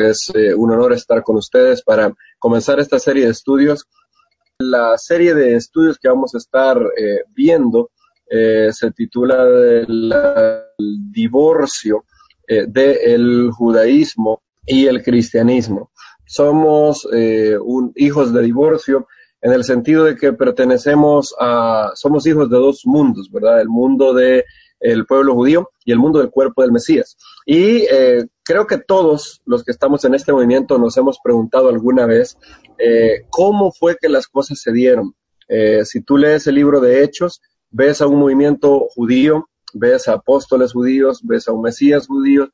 Es eh, un honor estar con ustedes para comenzar esta serie de estudios. La serie de estudios que vamos a estar eh, viendo eh, se titula El divorcio del judaísmo y el cristianismo. Somos un, hijos de divorcio en el sentido de que pertenecemos a, somos hijos de dos mundos, ¿verdad? El mundo de el pueblo judío y el mundo del cuerpo del Mesías. Y eh, creo que todos los que estamos en este movimiento nos hemos preguntado alguna vez eh, cómo fue que las cosas se dieron. Eh, si tú lees el libro de Hechos, ves a un movimiento judío, ves a apóstoles judíos, ves a un Mesías judío,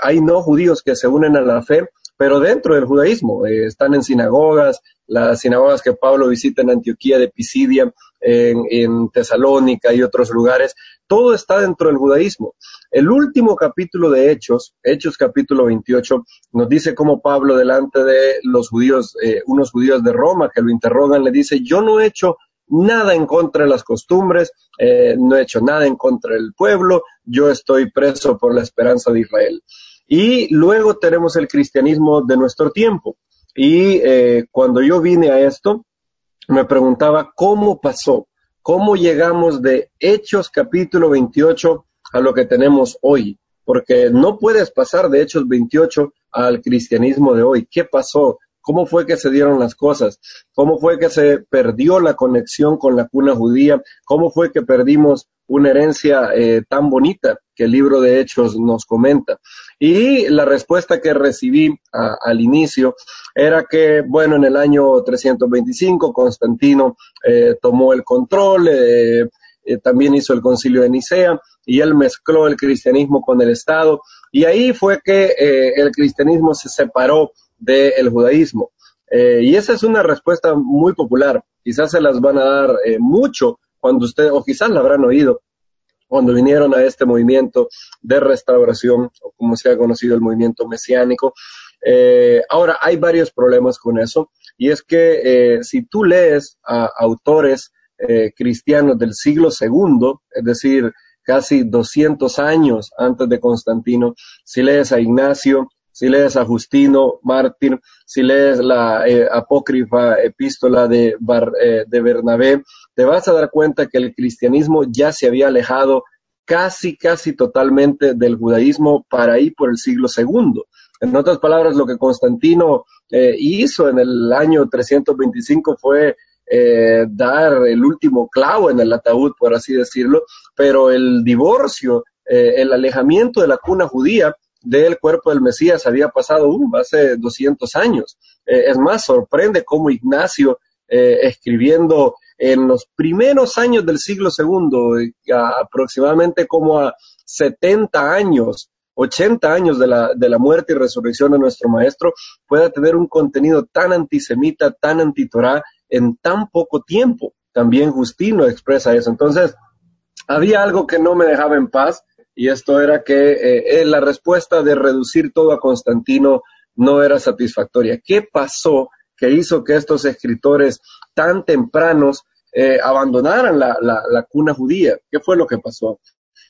hay no judíos que se unen a la fe, pero dentro del judaísmo, están en sinagogas, las sinagogas que Pablo visita en Antioquía de Pisidia, en, Tesalónica y otros lugares, todo está dentro del judaísmo. El último capítulo de Hechos, Hechos capítulo 28, nos dice cómo Pablo delante de los judíos, eh, unos judíos de Roma que lo interrogan, le dice, yo no he hecho nada en contra de las costumbres, eh, no he hecho nada en contra del pueblo, yo estoy preso por la esperanza de Israel. Y luego tenemos el cristianismo de nuestro tiempo. Y eh, cuando yo vine a esto, me preguntaba cómo pasó, cómo llegamos de Hechos capítulo 28 a lo que tenemos hoy, porque no puedes pasar de Hechos 28 al cristianismo de hoy. ¿Qué pasó? ¿Cómo fue que se dieron las cosas? ¿Cómo fue que se perdió la conexión con la cuna judía? ¿Cómo fue que perdimos una herencia eh, tan bonita que el libro de Hechos nos comenta? Y la respuesta que recibí al inicio era que, bueno, en el año 325 Constantino eh, tomó el control, eh, eh, también hizo el concilio de Nicea y él mezcló el cristianismo con el Estado y ahí fue que el cristianismo se separó del judaísmo. y esa es una respuesta muy popular, quizás se las van a dar mucho cuando usted, o quizás la habrán oído, cuando vinieron a este movimiento de restauración, o como se ha conocido el movimiento mesiánico, eh, ahora, hay varios problemas con eso, y es que eh, si tú lees a autores eh, cristianos del siglo II, es decir, casi 200 años antes de Constantino, si lees a Ignacio, si lees a Justino Mártir, si lees la apócrifa epístola de, de Bernabé, te vas a dar cuenta que el cristianismo ya se había alejado casi, casi totalmente del judaísmo para ahí por el siglo II. En otras palabras, lo que Constantino eh, hizo en el año 325 fue eh, dar el último clavo en el ataúd, por así decirlo, pero el divorcio, eh, el alejamiento de la cuna judía del cuerpo del Mesías había pasado uh, hace 200 años. es más, sorprende cómo Ignacio, escribiendo en los primeros años del siglo II, aproximadamente como a 70 años 80 años de la, de la muerte y resurrección de nuestro Maestro, pueda tener un contenido tan antisemita, tan antitorá, en tan poco tiempo. También Justino expresa eso. Entonces, había algo que no me dejaba en paz, y esto era que eh, eh, la respuesta de reducir todo a Constantino no era satisfactoria. ¿Qué pasó que hizo que estos escritores tan tempranos eh, abandonaran la, la, cuna judía? ¿Qué fue lo que pasó?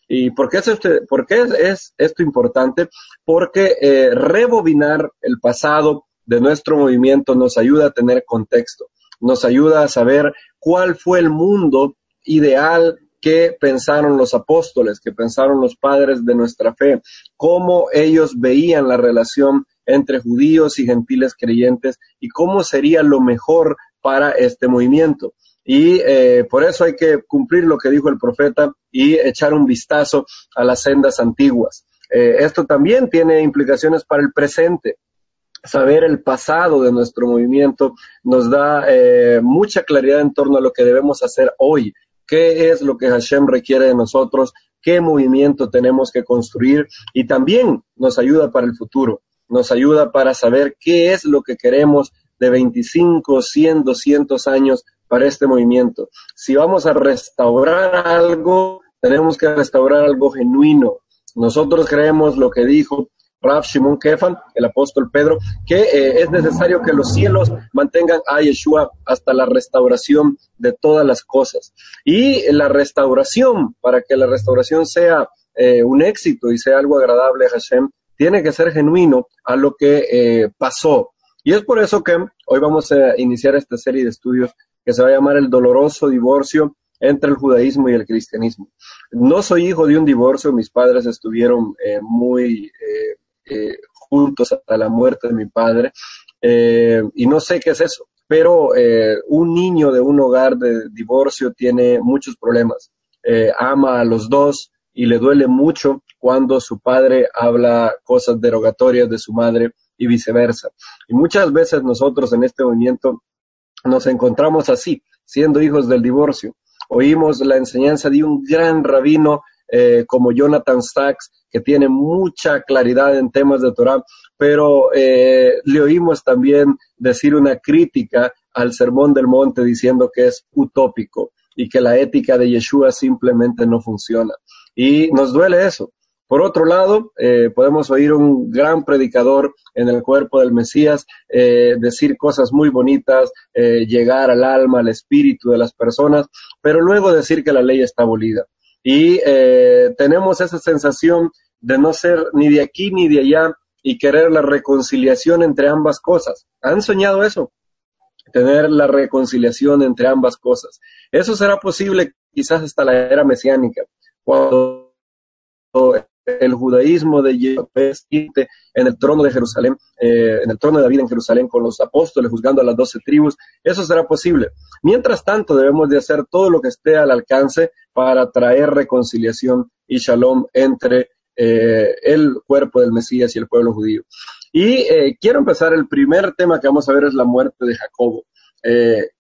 ¿Y por qué es, este, por qué es, esto importante? Porque eh, rebobinar el pasado de nuestro movimiento nos ayuda a tener contexto, nos ayuda a saber cuál fue el mundo ideal que pensaron los apóstoles, que pensaron los padres de nuestra fe, cómo ellos veían la relación entre judíos y gentiles creyentes y cómo sería lo mejor para este movimiento. Y eh, por eso hay que cumplir lo que dijo el profeta y echar un vistazo a las sendas antiguas. Eh, esto también tiene implicaciones para el presente. Saber el pasado de nuestro movimiento nos da eh, mucha claridad en torno a lo que debemos hacer hoy. ¿Qué es lo que Hashem requiere de nosotros? ¿Qué movimiento tenemos que construir? Y también nos ayuda para el futuro. Nos ayuda para saber qué es lo que queremos de 25, 100, 200 años para este movimiento. Si vamos a restaurar algo, tenemos que restaurar algo genuino. Nosotros creemos lo que dijo Rav Shimon Kefan, el apóstol Pedro, que eh, es necesario que los cielos mantengan a Yeshua hasta la restauración de todas las cosas. Y la restauración, para que la restauración sea eh, un éxito y sea algo agradable a Hashem, tiene que ser genuino a lo que eh, pasó. Y es por eso que hoy vamos a iniciar esta serie de estudios que se va a llamar el doloroso divorcio entre el judaísmo y el cristianismo. No soy hijo de un divorcio, mis padres estuvieron muy juntos hasta la muerte de mi padre y no sé qué es eso, pero un niño de un hogar de divorcio tiene muchos problemas. ama a los dos, y le duele mucho cuando su padre habla cosas derogatorias de su madre y viceversa. Y muchas veces nosotros en este movimiento nos encontramos así, siendo hijos del divorcio. Oímos la enseñanza de un gran rabino eh, como Jonathan Sachs, que tiene mucha claridad en temas de Torah, pero eh, le oímos también decir una crítica al Sermón del Monte diciendo que es utópico y que la ética de Yeshua simplemente no funciona. Y nos duele eso. Por otro lado, eh, podemos oír un gran predicador en el cuerpo del Mesías eh, decir cosas muy bonitas, llegar al alma, al espíritu de las personas, pero luego decir que la ley está abolida. Y tenemos esa sensación de no ser ni de aquí ni de allá y querer la reconciliación entre ambas cosas. ¿Han soñado eso? Tener la reconciliación entre ambas cosas. Eso será posible quizás hasta la era mesiánica cuando el judaísmo de Yahweh en el trono de Jerusalén, eh, en el trono de David en Jerusalén, con los apóstoles juzgando a las doce tribus, eso será posible. Mientras tanto, debemos de hacer todo lo que esté al alcance para traer reconciliación y shalom entre eh, el cuerpo del Mesías y el pueblo judío. Y eh, quiero empezar, el primer tema que vamos a ver es la muerte de Jacobo.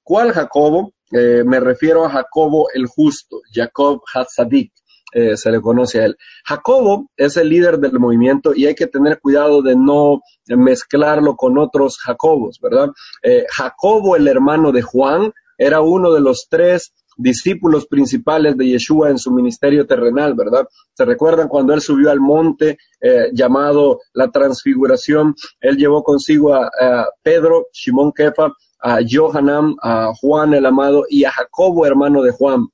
¿Cuál Jacobo? me refiero a Jacobo el justo, Jacob Hatzadik. Eh, se le conoce a él. Jacobo es el líder del movimiento y hay que tener cuidado de no mezclarlo con otros Jacobos, ¿verdad? Eh, Jacobo, el hermano de Juan, era uno de los tres discípulos principales de Yeshua en su ministerio terrenal, ¿verdad? ¿Se recuerdan cuando él subió al monte eh, llamado la transfiguración? Él llevó consigo a, Pedro, Simón Kefa, a Johanam, a Juan el amado y a Jacobo, hermano de Juan.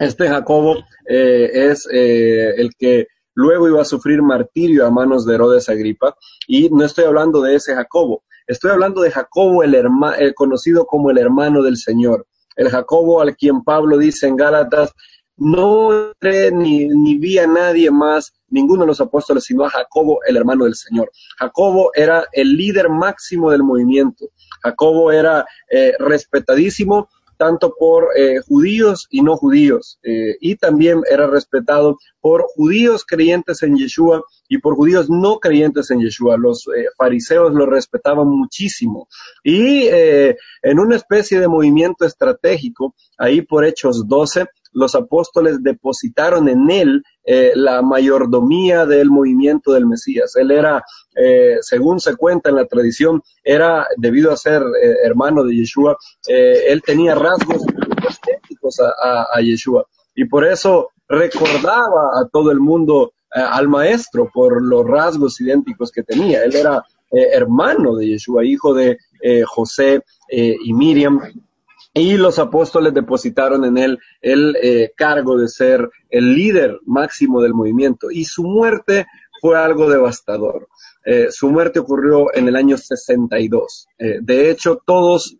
Este Jacobo eh, es eh, el que luego iba a sufrir martirio a manos de Herodes Agripa. Y no estoy hablando de ese Jacobo, estoy hablando de Jacobo, el, el conocido como el hermano del Señor. El Jacobo al quien Pablo dice en Gálatas, no ni, ni vi a nadie más, ninguno de los apóstoles, sino a Jacobo, el hermano del Señor. Jacobo era el líder máximo del movimiento. Jacobo era eh, respetadísimo tanto por eh, judíos y no judíos, eh, y también era respetado por judíos creyentes en Yeshua y por judíos no creyentes en Yeshua. Los eh, fariseos lo respetaban muchísimo. Y en una especie de movimiento estratégico, ahí por Hechos 12, los apóstoles depositaron en él eh, la mayordomía del movimiento del Mesías. Él era, eh, según se cuenta en la tradición, era, debido a ser eh, hermano de Yeshua, él tenía rasgos estéticos a, a, Yeshua. Y por eso recordaba a todo el mundo al maestro por los rasgos idénticos que tenía. Él era hermano de Yeshua, hijo de José y Miriam y los apóstoles depositaron en él el eh, cargo de ser el líder máximo del movimiento y su muerte fue algo devastador. Eh, su muerte ocurrió en el año 62. Eh, de hecho, todos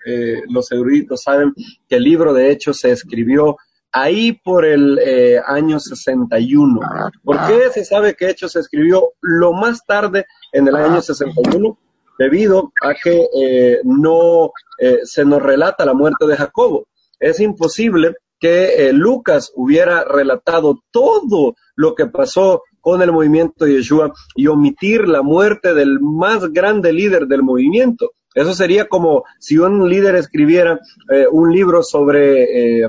los eruditos saben que el libro de Hechos se escribió ahí por el año 61. ¿Por qué se sabe que Hechos se escribió lo más tarde en el año 61? Debido a que eh, no eh, se nos relata la muerte de Jacobo. Es imposible que eh, Lucas hubiera relatado todo lo que pasó con el movimiento de Yeshua y omitir la muerte del más grande líder del movimiento. Eso sería como si un líder escribiera un libro sobre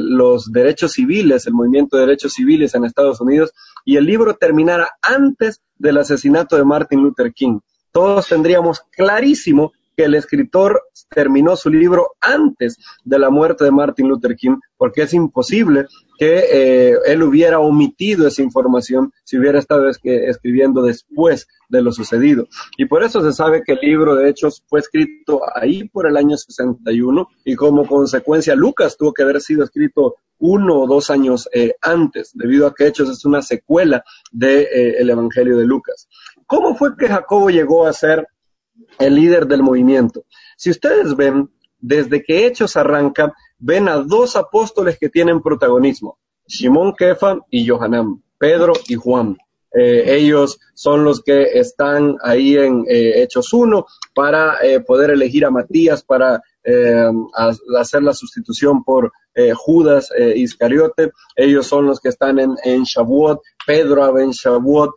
los derechos civiles, el movimiento de derechos civiles en Estados Unidos, y el libro terminara antes del asesinato de Martin Luther King todos tendríamos clarísimo que el escritor terminó su libro antes de la muerte de Martin Luther King, porque es imposible que eh, él hubiera omitido esa información si hubiera estado escribiendo después de lo sucedido. Y por eso se sabe que el libro de Hechos fue escrito ahí por el año 61 y como consecuencia Lucas tuvo que haber sido escrito uno o dos años eh, antes, debido a que Hechos es una secuela del de, eh, Evangelio de Lucas. ¿Cómo fue que Jacobo llegó a ser el líder del movimiento? Si ustedes ven, desde que Hechos arranca, ven a dos apóstoles que tienen protagonismo, Simón Kefa y Johanán, Pedro y Juan. Eh, ellos son los que están ahí en eh, Hechos 1 para eh, poder elegir a Matías para hacer la sustitución por Judas Iscariote. Ellos son los que están en, en Shavuot. Pedro en Shavuot.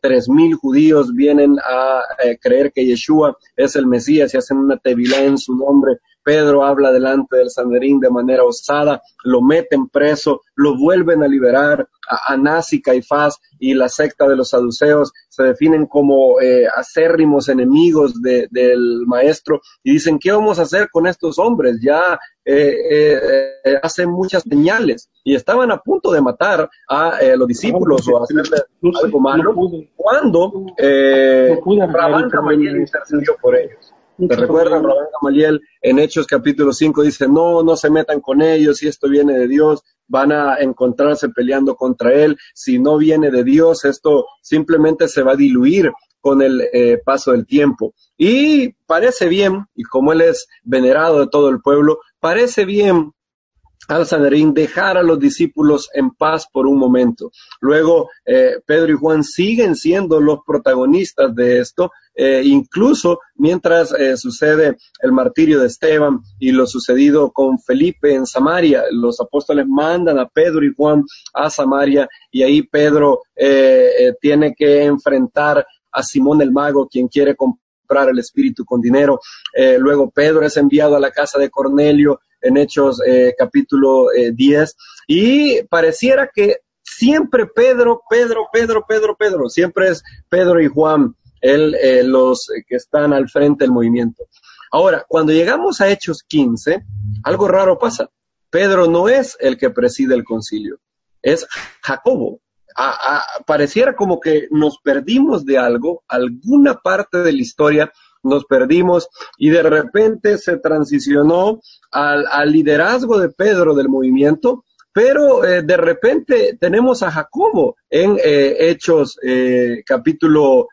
Tres mil judíos vienen a creer que Yeshua es el Mesías y hacen una tevilá en su nombre Pedro habla delante del Sanderín de manera osada, lo meten preso, lo vuelven a liberar. A Anás y Caifás y la secta de los saduceos se definen como eh, acérrimos enemigos del maestro y dicen, ¿qué vamos a hacer con estos hombres? Ya eh, eh, hacen muchas señales y estaban a punto de matar a los discípulos o hacerle algo malo cuando eh, Rabán intercedió por ellos. ¿Te recuerdan? Rabán Gamaliel en Hechos capítulo 5 dice, no, no se metan con ellos, si esto viene de Dios, van a encontrarse peleando contra él. Si no viene de Dios, esto simplemente se va a diluir con el eh, paso del tiempo. Y parece bien, y como él es venerado de todo el pueblo, parece bien al Sanedrín dejar a los discípulos en paz por un momento. Luego, eh, Pedro y Juan siguen siendo los protagonistas de esto, eh, incluso mientras eh, sucede el martirio de Esteban y lo sucedido con Felipe en Samaria. Los apóstoles mandan a Pedro y Juan a Samaria y ahí Pedro tiene que enfrentar a Simón el mago, quien quiere comprar el espíritu con dinero. luego Pedro es enviado a la casa de Cornelio en Hechos eh, capítulo 10, eh, y pareciera que siempre Pedro, Pedro, Pedro, Pedro, Pedro, siempre es Pedro y Juan el, eh, los que están al frente del movimiento. Ahora, cuando llegamos a Hechos 15, algo raro pasa. Pedro no es el que preside el concilio, es Jacobo. pareciera como que nos perdimos de algo, alguna parte de la historia nos perdimos y de repente se transicionó al, liderazgo de Pedro del movimiento, pero eh, de repente tenemos a Jacobo en eh, Hechos eh, capítulo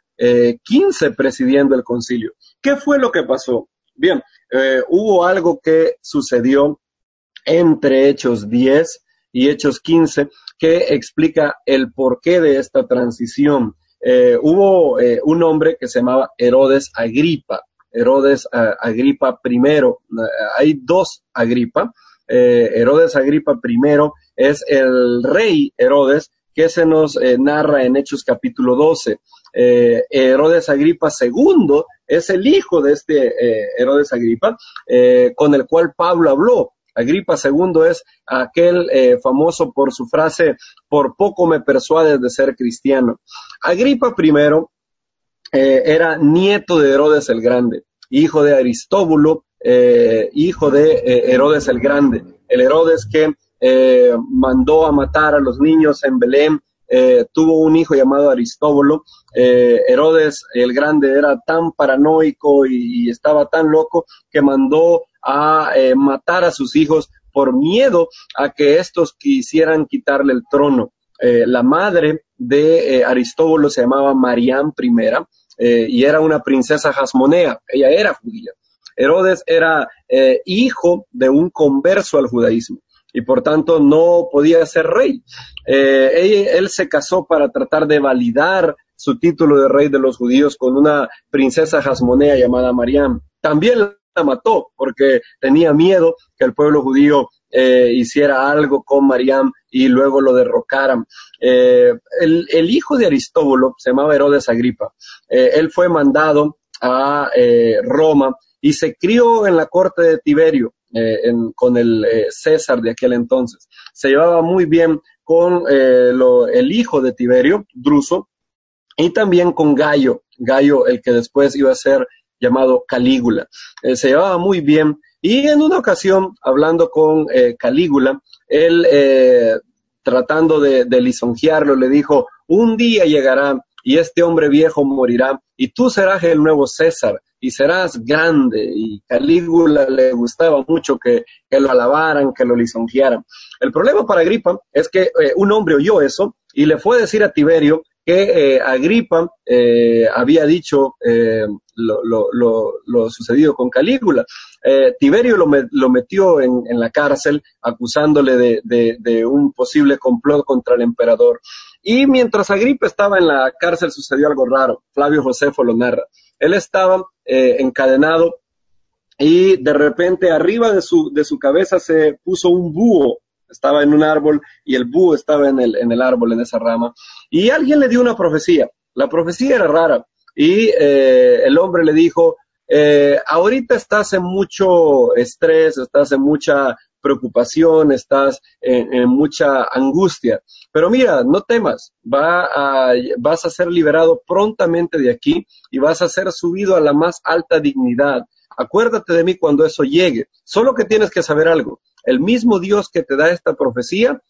15 presidiendo el concilio. ¿Qué fue lo que pasó? Bien, hubo algo que sucedió entre Hechos 10 y Hechos 15 que explica el porqué de esta transición. Eh, hubo eh, un hombre que se llamaba Herodes Agripa, Herodes eh, Agripa I. hay dos Agripa. Herodes Agripa I es el rey Herodes que se nos narra en Hechos capítulo 12. Herodes Agripa II es el hijo de este Herodes Agripa, con el cual Pablo habló. Agripa II es aquel eh, famoso por su frase, por poco me persuades de ser cristiano. Agripa I eh, era nieto de Herodes el Grande, hijo de Aristóbulo, eh, hijo de Herodes el Grande, el Herodes que mandó a matar a los niños en Belén, tuvo un hijo llamado Aristóbulo. Herodes el Grande era tan paranoico y, estaba tan loco que mandó a eh, matar a sus hijos por miedo a que estos quisieran quitarle el trono. Eh, la madre de eh, Aristóbulo se llamaba Marián I y era una princesa jasmonea, ella era judía. Herodes era hijo de un converso al judaísmo y por tanto no podía ser rey. Él, él, se casó para tratar de validar su título de rey de los judíos con una princesa jasmonea llamada Marián. También la mató porque tenía miedo que el pueblo judío eh, hiciera algo con Mariam y luego lo derrocaran. Eh, el, hijo de Aristóbulo se llamaba Herodes Agripa. Eh, él fue mandado a Roma y se crió en la corte de Tiberio con el César de aquel entonces. Se llevaba muy bien con el hijo de Tiberio, Druso, y también con Gallo, Gallo, el que después iba a ser llamado Calígula. se llevaba muy bien y en una ocasión, hablando con Calígula, él tratando de, de lisonjearlo, le dijo, un día llegará y este hombre viejo morirá y tú serás el nuevo César y serás grande. Y Calígula le gustaba mucho que, lo alabaran, que lo lisonjearan. El problema para Agripa es que eh, un hombre oyó eso y le fue a decir a Tiberio que eh, Agripa eh, había dicho lo, sucedido con Calígula. Tiberio lo, metió en, la cárcel acusándole de, de un posible complot contra el emperador. Y mientras Agripa estaba en la cárcel sucedió algo raro. Flavio Josefo lo narra. Él estaba eh, encadenado y de repente arriba de su, de su cabeza se puso un búho. Estaba en un árbol y el búho estaba en el, en el árbol, en esa rama. Y alguien le dio una profecía. La profecía era rara. Y eh, el hombre le dijo, eh, ahorita estás en mucho estrés, estás en mucha preocupación, estás en, mucha angustia. Pero mira, no temas, va vas a ser liberado prontamente de aquí y vas a ser subido a la más alta dignidad. Acuérdate de mí cuando eso llegue. Solo que tienes que saber algo. El mismo Dios que te da esta profecía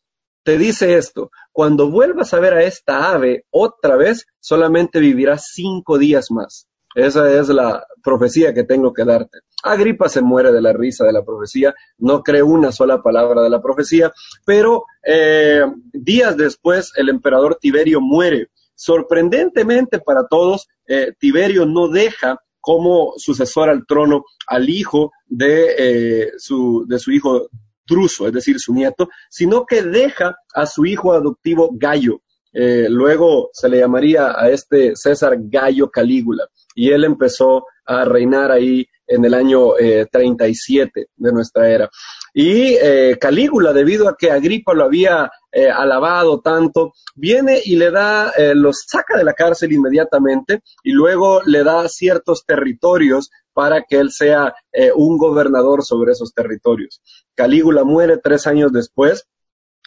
te dice esto, cuando vuelvas a ver a esta ave otra vez, solamente vivirás cinco días más. Esa es la profecía que tengo que darte. Agripa se muere de la risa de la profecía, no cree una sola palabra de la profecía, pero eh, días después el emperador Tiberio muere. Sorprendentemente para todos, eh, Tiberio no deja como sucesor al trono al hijo de, eh, su, de su hijo Druso, es decir, su nieto, sino que deja a su hijo adoptivo Gallo. luego se le llamaría a este César Gallo Calígula y él empezó a reinar ahí en el año 37 eh, de nuestra era. Y eh, Calígula, debido a que Agripa lo había eh, alabado tanto, viene y le da, los saca de la cárcel inmediatamente y luego le da ciertos territorios para que él sea un gobernador sobre esos territorios. Calígula muere tres años después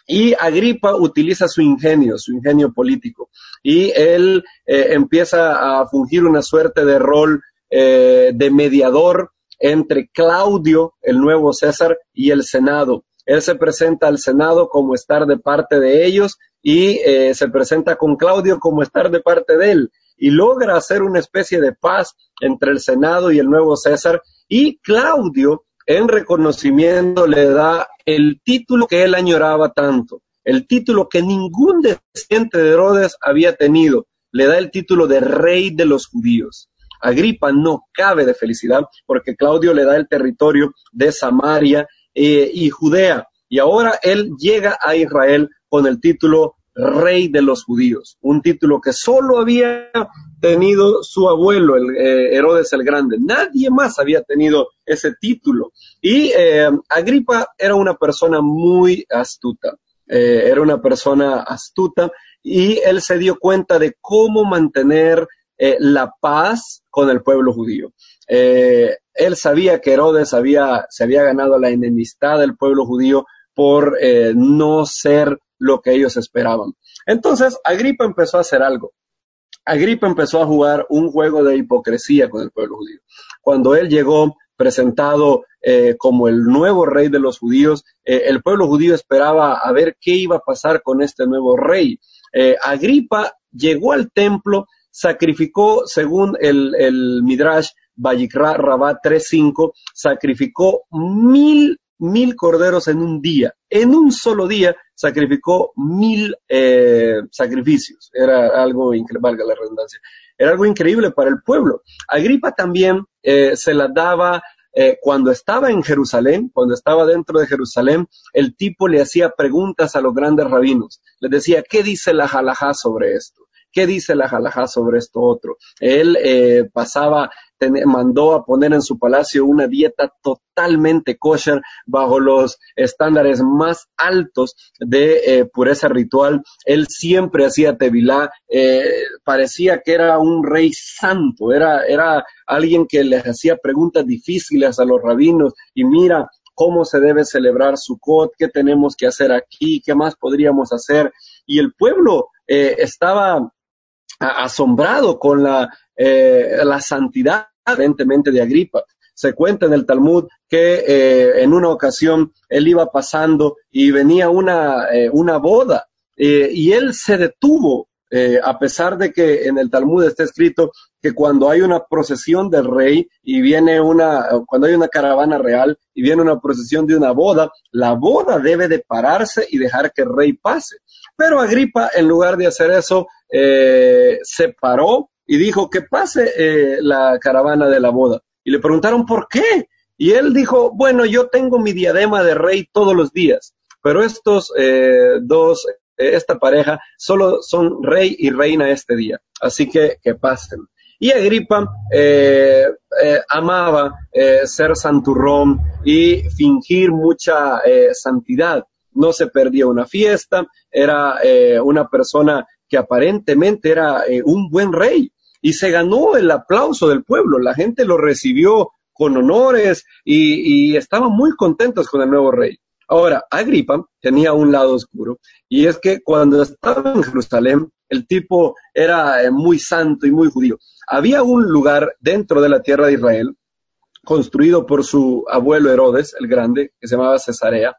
y Agripa utiliza su ingenio, su ingenio político, y él empieza a fungir una suerte de rol eh, de mediador entre Claudio, el nuevo César, y el Senado. Él se presenta al Senado como estar de parte de ellos y eh, se presenta con Claudio como estar de parte de él y logra hacer una especie de paz entre el Senado y el nuevo César y Claudio en reconocimiento le da el título que él añoraba tanto, el título que ningún descendiente de Herodes había tenido, le da el título de rey de los judíos. Agripa no cabe de felicidad porque Claudio le da el territorio de Samaria eh, y Judea. Y ahora él llega a Israel con el título rey de los judíos, un título que solo había tenido su abuelo, el, eh, Herodes el Grande. Nadie más había tenido ese título. Y eh, Agripa era una persona muy astuta, era una persona astuta y él se dio cuenta de cómo mantener la paz con el pueblo judío. él sabía que Herodes había, se había ganado la enemistad del pueblo judío por no ser lo que ellos esperaban. Entonces, Agripa empezó a hacer algo. Agripa empezó a jugar un juego de hipocresía con el pueblo judío. Cuando él llegó presentado eh, como el nuevo rey de los judíos, eh, el pueblo judío esperaba a ver qué iba a pasar con este nuevo rey. Eh, Agripa llegó al templo, sacrificó, según el, el Midrash Bayikra Rabat 3.5, sacrificó mil mil corderos en un día. En un solo día sacrificó mil eh, sacrificios. Era algo increíble, valga la redundancia. Era algo increíble para el pueblo. Agripa también eh, se la daba eh, cuando estaba en Jerusalén, cuando estaba dentro de Jerusalén, el tipo le hacía preguntas a los grandes rabinos. Les decía, ¿qué dice la halajá sobre esto? ¿Qué dice la halajá sobre esto otro? Él pasaba mandó a poner en su palacio una dieta totalmente kosher bajo los estándares más altos de eh, pureza ritual. Él siempre hacía tevilá, eh, parecía que era un rey santo, era, era alguien que les hacía preguntas difíciles a los rabinos y mira, cómo se debe celebrar Sukkot, qué tenemos que hacer aquí, qué más podríamos hacer. Y el pueblo eh, estaba asombrado con la, la santidad evidentemente de Agripa. Se cuenta en el Talmud que eh, en una ocasión él iba pasando y venía una, eh, una boda eh, y él se detuvo, a pesar de que en el Talmud está escrito que cuando hay una procesión del rey y viene una, cuando hay una caravana real y viene una procesión de una boda, la boda debe de pararse y dejar que el rey pase. Pero Agripa, en lugar de hacer eso, se paró y dijo que pase la caravana de la boda. Y le preguntaron por qué. Y él dijo, bueno, yo tengo mi diadema de rey todos los días, pero estos eh, dos, eh, esta pareja, solo son rey y reina este día. Así que que pasen. Y Agripa eh, amaba ser santurrón y fingir mucha santidad. No se perdía una fiesta, era una persona que aparentemente era un buen rey y se ganó el aplauso del pueblo. La gente lo recibió con honores y, estaban muy contentos con el nuevo rey. Ahora, Agripa tenía un lado oscuro y es que cuando estaba en Jerusalén, el tipo era eh, muy santo y muy judío. Había un lugar dentro de la tierra de Israel, construido por su abuelo Herodes, el grande, que se llamaba Cesarea,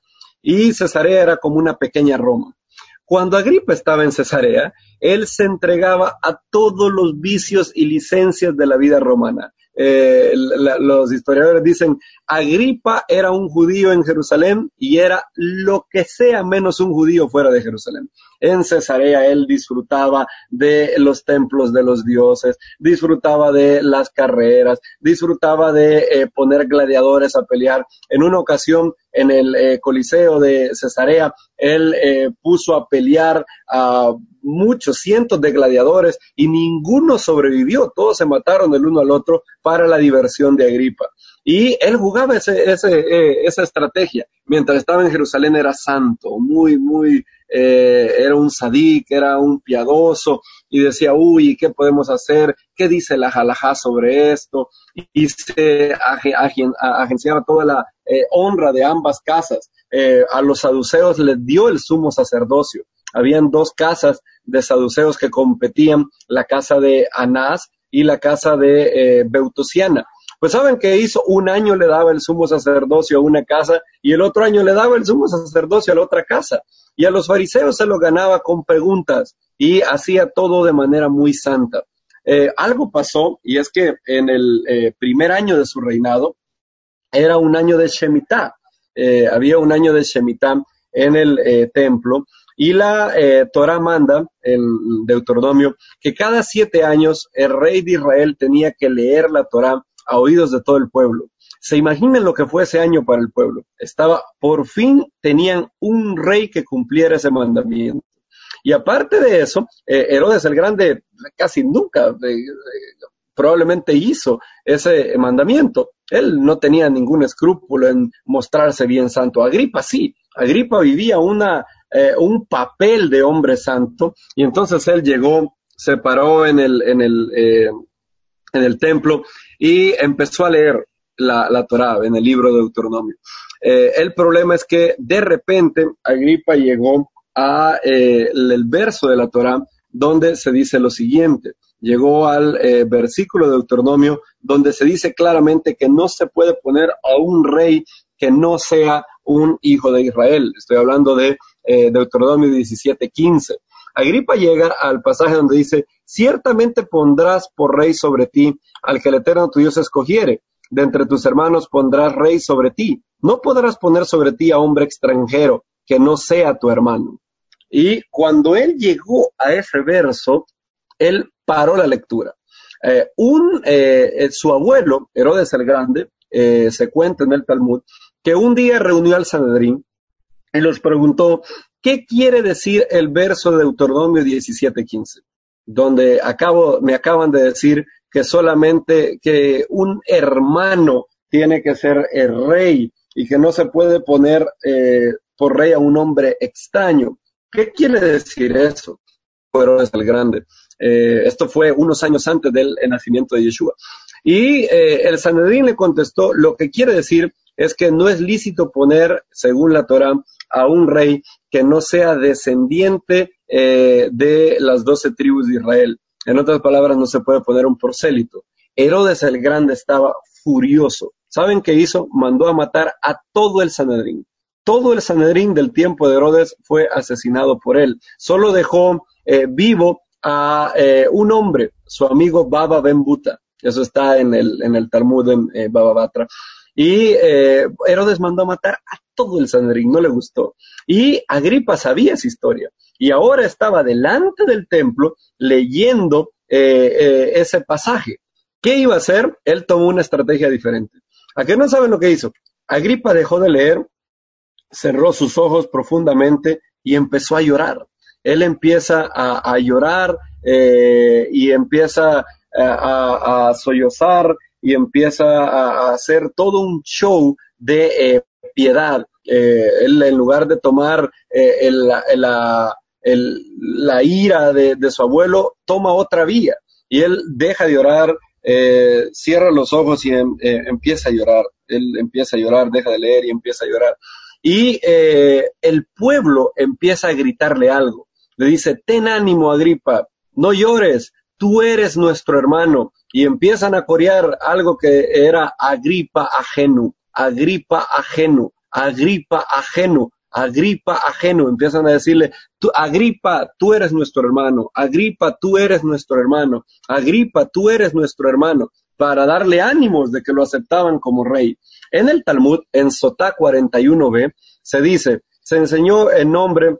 y Cesarea era como una pequeña Roma. Cuando Agripa estaba en Cesarea, él se entregaba a todos los vicios y licencias de la vida romana. Eh, los historiadores dicen, Agripa era un judío en Jerusalén y era lo que sea menos un judío fuera de Jerusalén. En Cesarea él disfrutaba de los templos de los dioses, disfrutaba de las carreras, disfrutaba de eh, poner gladiadores a pelear. En una ocasión en el eh, Coliseo de Cesarea, él puso a pelear a muchos cientos de gladiadores y ninguno sobrevivió, todos se mataron el uno al otro para la diversión de Agripa. Y él jugaba eh, esa estrategia. Mientras estaba en Jerusalén era santo, muy, muy, eh, era un sadik, era un piadoso, y decía, uy, ¿qué podemos hacer? ¿Qué dice la halajá sobre esto? Y se agenciaba toda la eh, honra de ambas casas. a los saduceos les dio el sumo sacerdocio habían dos casas de saduceos que competían, la casa de Anás y la casa de eh, Beutosiana. Pues saben que hizo, un año le daba el sumo sacerdocio a una casa y el otro año le daba el sumo sacerdocio a la otra casa. Y a los fariseos se lo ganaba con preguntas y hacía todo de manera muy santa. Eh, algo pasó y es que en el eh, primer año de su reinado era un año de Shemitah. había un año de Shemitah en el templo y la eh, Torah manda, el Deuteronomio, que cada siete años el rey de Israel tenía que leer la Torah a oídos de todo el pueblo. Se imaginen lo que fue ese año para el pueblo. Estaba, por fin tenían un rey que cumpliera ese mandamiento. Y aparte de eso, eh, Herodes el Grande casi nunca eh, probablemente hizo ese mandamiento. Él no tenía ningún escrúpulo en mostrarse bien santo. Agripa sí. Agripa vivía una eh, un papel de hombre santo y entonces él llegó, se paró en el, en el, eh, en el templo y empezó a leer la, la Torah en el libro de Deuteronomio. Eh, el problema es que de repente Agripa llegó a el verso de la Torah donde se dice lo siguiente. Llegó al versículo de Deuteronomio donde se dice claramente que no se puede poner a un rey que no sea un hijo de Israel. Estoy hablando de eh, Deuteronomio 17:15. Agripa llega al pasaje donde dice, ciertamente pondrás por rey sobre ti al que el eterno tu Dios escogiere. De entre tus hermanos pondrás rey sobre ti. No podrás poner sobre ti a hombre extranjero que no sea tu hermano. Y cuando él llegó a ese verso, él paró la lectura. Eh, un, eh, su abuelo, Herodes el Grande, se cuenta en el Talmud, que un día reunió al Sanedrín y los preguntó, ¿qué quiere decir el verso de Deuteronomio 17:15? Donde acabo, me acaban de decir que solamente que un hermano tiene que ser el rey y que no se puede poner eh, por rey a un hombre extraño. ¿Qué quiere decir eso? Pero es el grande. Eh, esto fue unos años antes del nacimiento de Yeshua. Y eh, el Sanedrín le contestó, lo que quiere decir es que no es lícito poner, según la Torah, a un rey que no sea descendiente eh, de las doce tribus de Israel. En otras palabras, no se puede poner un prosélito. Herodes el Grande estaba furioso. ¿Saben qué hizo? Mandó a matar a todo el Sanedrín. Todo el Sanedrín del tiempo de Herodes fue asesinado por él. Solo dejó eh, vivo a eh, un hombre, su amigo Baba Ben Buta. Eso está en el, en el Talmud en eh, Baba Batra. Y Herodes mandó a matar a todo el Sanedrín, no le gustó. Y Agripa sabía esa historia. Y ahora estaba delante del templo leyendo ese pasaje. ¿Qué iba a hacer? Él tomó una estrategia diferente. ¿A qué no saben lo que hizo? Agripa dejó de leer, cerró sus ojos profundamente y empezó a llorar. Él empieza a, llorar eh, y empieza a, sollozar y empieza a, hacer todo un show de eh, piedad. Eh, él en lugar de tomar la, ira de, de, su abuelo, toma otra vía y él deja de llorar, cierra los ojos y em, empieza a llorar. Él empieza a llorar, deja de leer y empieza a llorar. Y eh, el pueblo empieza a gritarle algo. Le dice, ten ánimo, Agripa, no llores, tú eres nuestro hermano. Y empiezan a corear algo que era Agripa ajeno, Agripa ajeno, Agripa ajeno, Agripa ajeno. Empiezan a decirle, tú, Agripa, tú eres nuestro hermano, Agripa, tú eres nuestro hermano, Agripa, tú eres nuestro hermano, para darle ánimos de que lo aceptaban como rey. En el Talmud, en Sotá 41b, se dice, se enseñó el nombre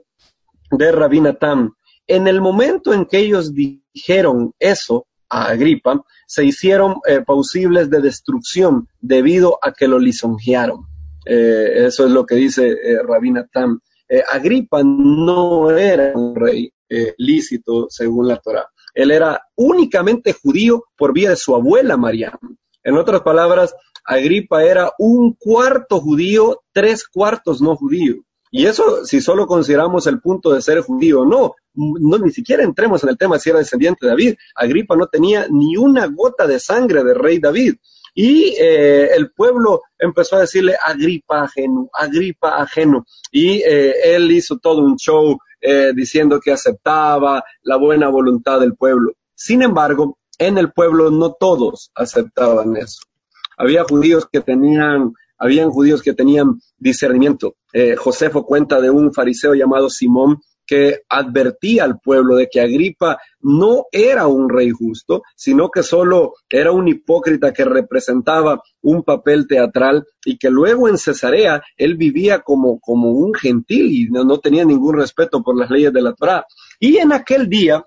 de Rabinatam. En el momento en que ellos dijeron eso a Agripa, se hicieron eh, posibles de destrucción debido a que lo lisonjearon. Eh, eso es lo que dice eh, Rabinatam. Eh, Agripa no era un rey lícito según la Torah. Él era únicamente judío por vía de su abuela Mariam. En otras palabras, Agripa era un cuarto judío, tres cuartos no judío. Y eso, si solo consideramos el punto de ser judío, no, no, ni siquiera entremos en el tema si era descendiente de David. Agripa no tenía ni una gota de sangre del rey David. Y eh, el pueblo empezó a decirle Agripa ajeno, Agripa ajeno. Y eh, él hizo todo un show eh, diciendo que aceptaba la buena voluntad del pueblo. Sin embargo, en el pueblo no todos aceptaban eso. Había judíos que tenían, habían judíos que tenían discernimiento. Eh, Josefo cuenta de un fariseo llamado Simón que advertía al pueblo de que Agripa no era un rey justo, sino que solo era un hipócrita que representaba un papel teatral y que luego en Cesarea él vivía como, como un gentil y no, no tenía ningún respeto por las leyes de la Torah. Y en aquel día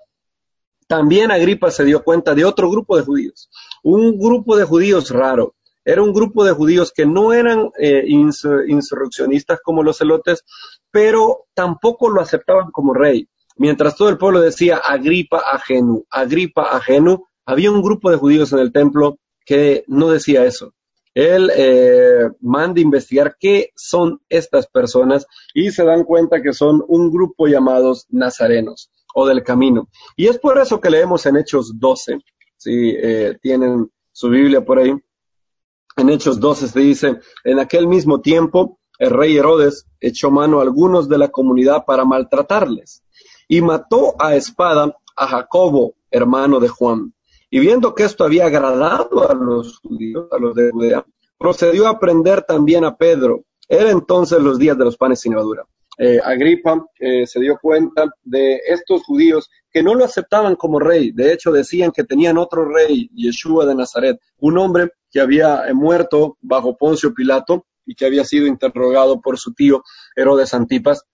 también Agripa se dio cuenta de otro grupo de judíos, un grupo de judíos raro, era un grupo de judíos que no eran eh, insurreccionistas como los celotes, pero tampoco lo aceptaban como rey. Mientras todo el pueblo decía Agripa ajenu, Agripa ajenu, había un grupo de judíos en el templo que no decía eso. Él eh, manda investigar qué son estas personas y se dan cuenta que son un grupo llamados nazarenos o del camino. Y es por eso que leemos en Hechos 12, si eh, tienen su Biblia por ahí, en Hechos 12 se dice, en aquel mismo tiempo el rey Herodes echó mano a algunos de la comunidad para maltratarles y mató a espada a Jacobo, hermano de Juan. Y viendo que esto había agradado a los judíos, a los de Judea, procedió a prender también a Pedro. Era entonces los días de los panes sin levadura. Eh, Agripa eh, se dio cuenta de estos judíos que no lo aceptaban como rey. De hecho, decían que tenían otro rey, Yeshua de Nazaret, un hombre que había eh, muerto bajo Poncio Pilato y que había sido interrogado por su tío Herodes Antipas.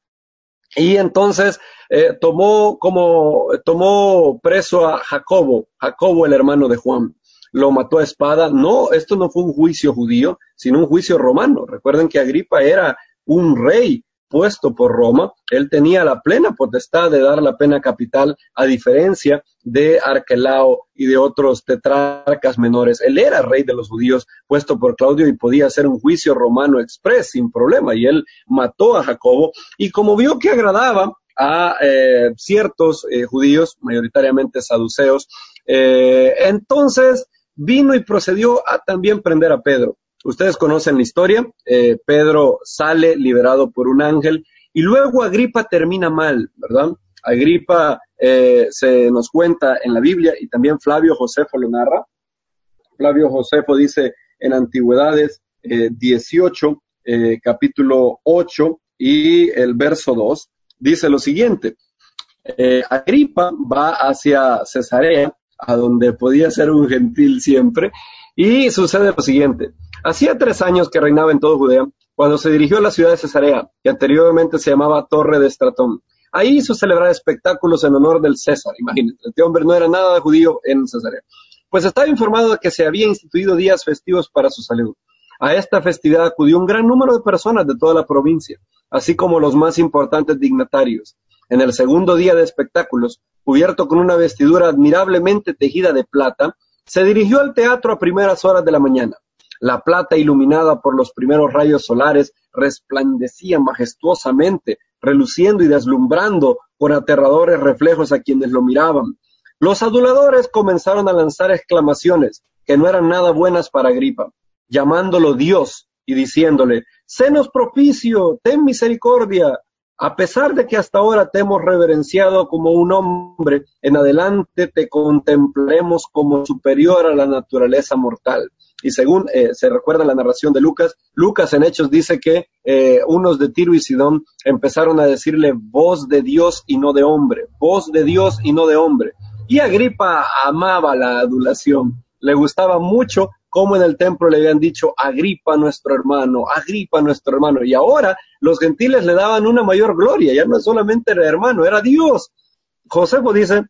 Y entonces eh, tomó como tomó preso a Jacobo, Jacobo el hermano de Juan. Lo mató a espada. No, esto no fue un juicio judío, sino un juicio romano. Recuerden que Agripa era un rey puesto por Roma, él tenía la plena potestad de dar la pena capital, a diferencia de Arquelao y de otros tetrarcas menores. Él era rey de los judíos, puesto por Claudio, y podía hacer un juicio romano express sin problema, y él mató a Jacobo, y como vio que agradaba a eh, ciertos eh, judíos, mayoritariamente saduceos, eh, entonces vino y procedió a también prender a Pedro. Ustedes conocen la historia, eh, Pedro sale liberado por un ángel y luego Agripa termina mal, ¿verdad? Agripa eh, se nos cuenta en la Biblia y también Flavio Josefo lo narra, Flavio Josefo dice en Antigüedades 18, capítulo 8 y el verso 2, dice lo siguiente. Agripa va hacia Cesarea, a donde podía ser un gentil siempre, y sucede lo siguiente. Hacía tres años que reinaba en todo Judea, cuando se dirigió a la ciudad de Cesarea, que anteriormente se llamaba Torre de Estratón. Ahí hizo celebrar espectáculos en honor del César, imagínate. Este hombre no era nada judío en Cesarea. Pues estaba informado de que se había instituido días festivos para su salud. A esta festividad acudió un gran número de personas de toda la provincia, así como los más importantes dignatarios. En el segundo día de espectáculos, cubierto con una vestidura admirablemente tejida de plata, se dirigió al teatro a primeras horas de la mañana. La plata iluminada por los primeros rayos solares resplandecía majestuosamente, reluciendo y deslumbrando con aterradores reflejos a quienes lo miraban. Los aduladores comenzaron a lanzar exclamaciones que no eran nada buenas para Agripa, llamándolo Dios y diciéndole, Senos propicio, ten misericordia, a pesar de que hasta ahora te hemos reverenciado como un hombre, en adelante te contemplaremos como superior a la naturaleza mortal. Y según eh, se recuerda la narración de Lucas, Lucas en Hechos dice que eh, unos de Tiro y Sidón empezaron a decirle voz de Dios y no de hombre, voz de Dios y no de hombre. Y Agripa amaba la adulación, le gustaba mucho como en el templo le habían dicho, Agripa nuestro hermano, Agripa nuestro hermano. Y ahora los gentiles le daban una mayor gloria, ya no solamente era hermano, era Dios. Josefo dice,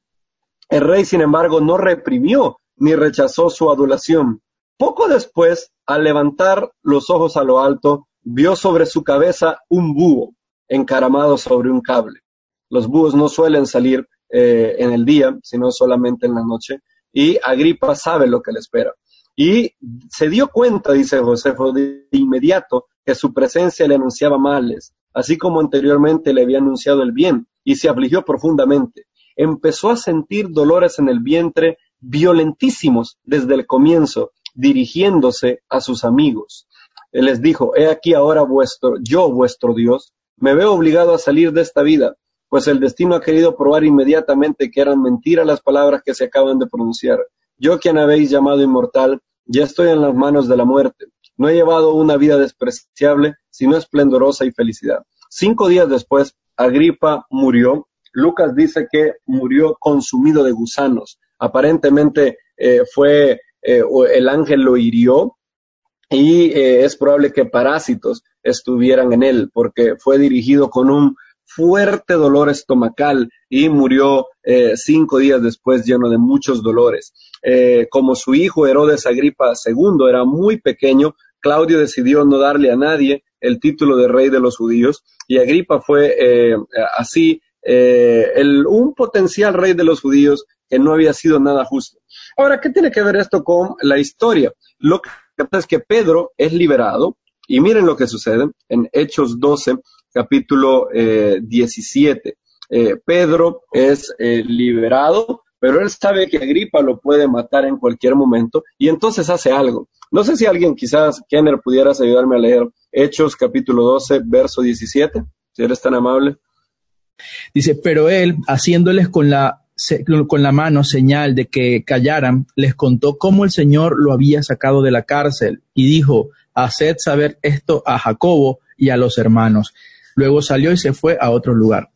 el rey, sin embargo, no reprimió ni rechazó su adulación. Poco después, al levantar los ojos a lo alto, vio sobre su cabeza un búho encaramado sobre un cable. Los búhos no suelen salir eh, en el día, sino solamente en la noche, y Agripa sabe lo que le espera. Y se dio cuenta, dice Josefo, de inmediato que su presencia le anunciaba males, así como anteriormente le había anunciado el bien, y se afligió profundamente. Empezó a sentir dolores en el vientre violentísimos desde el comienzo, dirigiéndose a sus amigos. Él les dijo, he aquí ahora vuestro, yo vuestro Dios, me veo obligado a salir de esta vida, pues el destino ha querido probar inmediatamente que eran mentiras las palabras que se acaban de pronunciar. Yo quien habéis llamado inmortal, ya estoy en las manos de la muerte. No he llevado una vida despreciable, sino esplendorosa y felicidad. Cinco días después, Agripa murió. Lucas dice que murió consumido de gusanos. Aparentemente eh, fue eh, el ángel lo hirió y eh, es probable que parásitos estuvieran en él porque fue dirigido con un fuerte dolor estomacal y murió cinco días después lleno de muchos dolores. Eh, como su hijo Herodes Agripa II era muy pequeño, Claudio decidió no darle a nadie el título de rey de los judíos y Agripa fue eh, así eh, el, un potencial rey de los judíos que no había sido nada justo. Ahora, ¿qué tiene que ver esto con la historia? Lo que pasa es que Pedro es liberado y miren lo que sucede en Hechos 12, capítulo 17. Pedro es liberado pero él sabe que Agripa lo puede matar en cualquier momento y entonces hace algo. No sé si alguien, quizás, Kenner, pudieras ayudarme a leer Hechos capítulo 12, verso 17, si eres tan amable. Dice, pero él, haciéndoles con la, con la mano señal de que callaran, les contó cómo el Señor lo había sacado de la cárcel y dijo, haced saber esto a Jacobo y a los hermanos. Luego salió y se fue a otro lugar.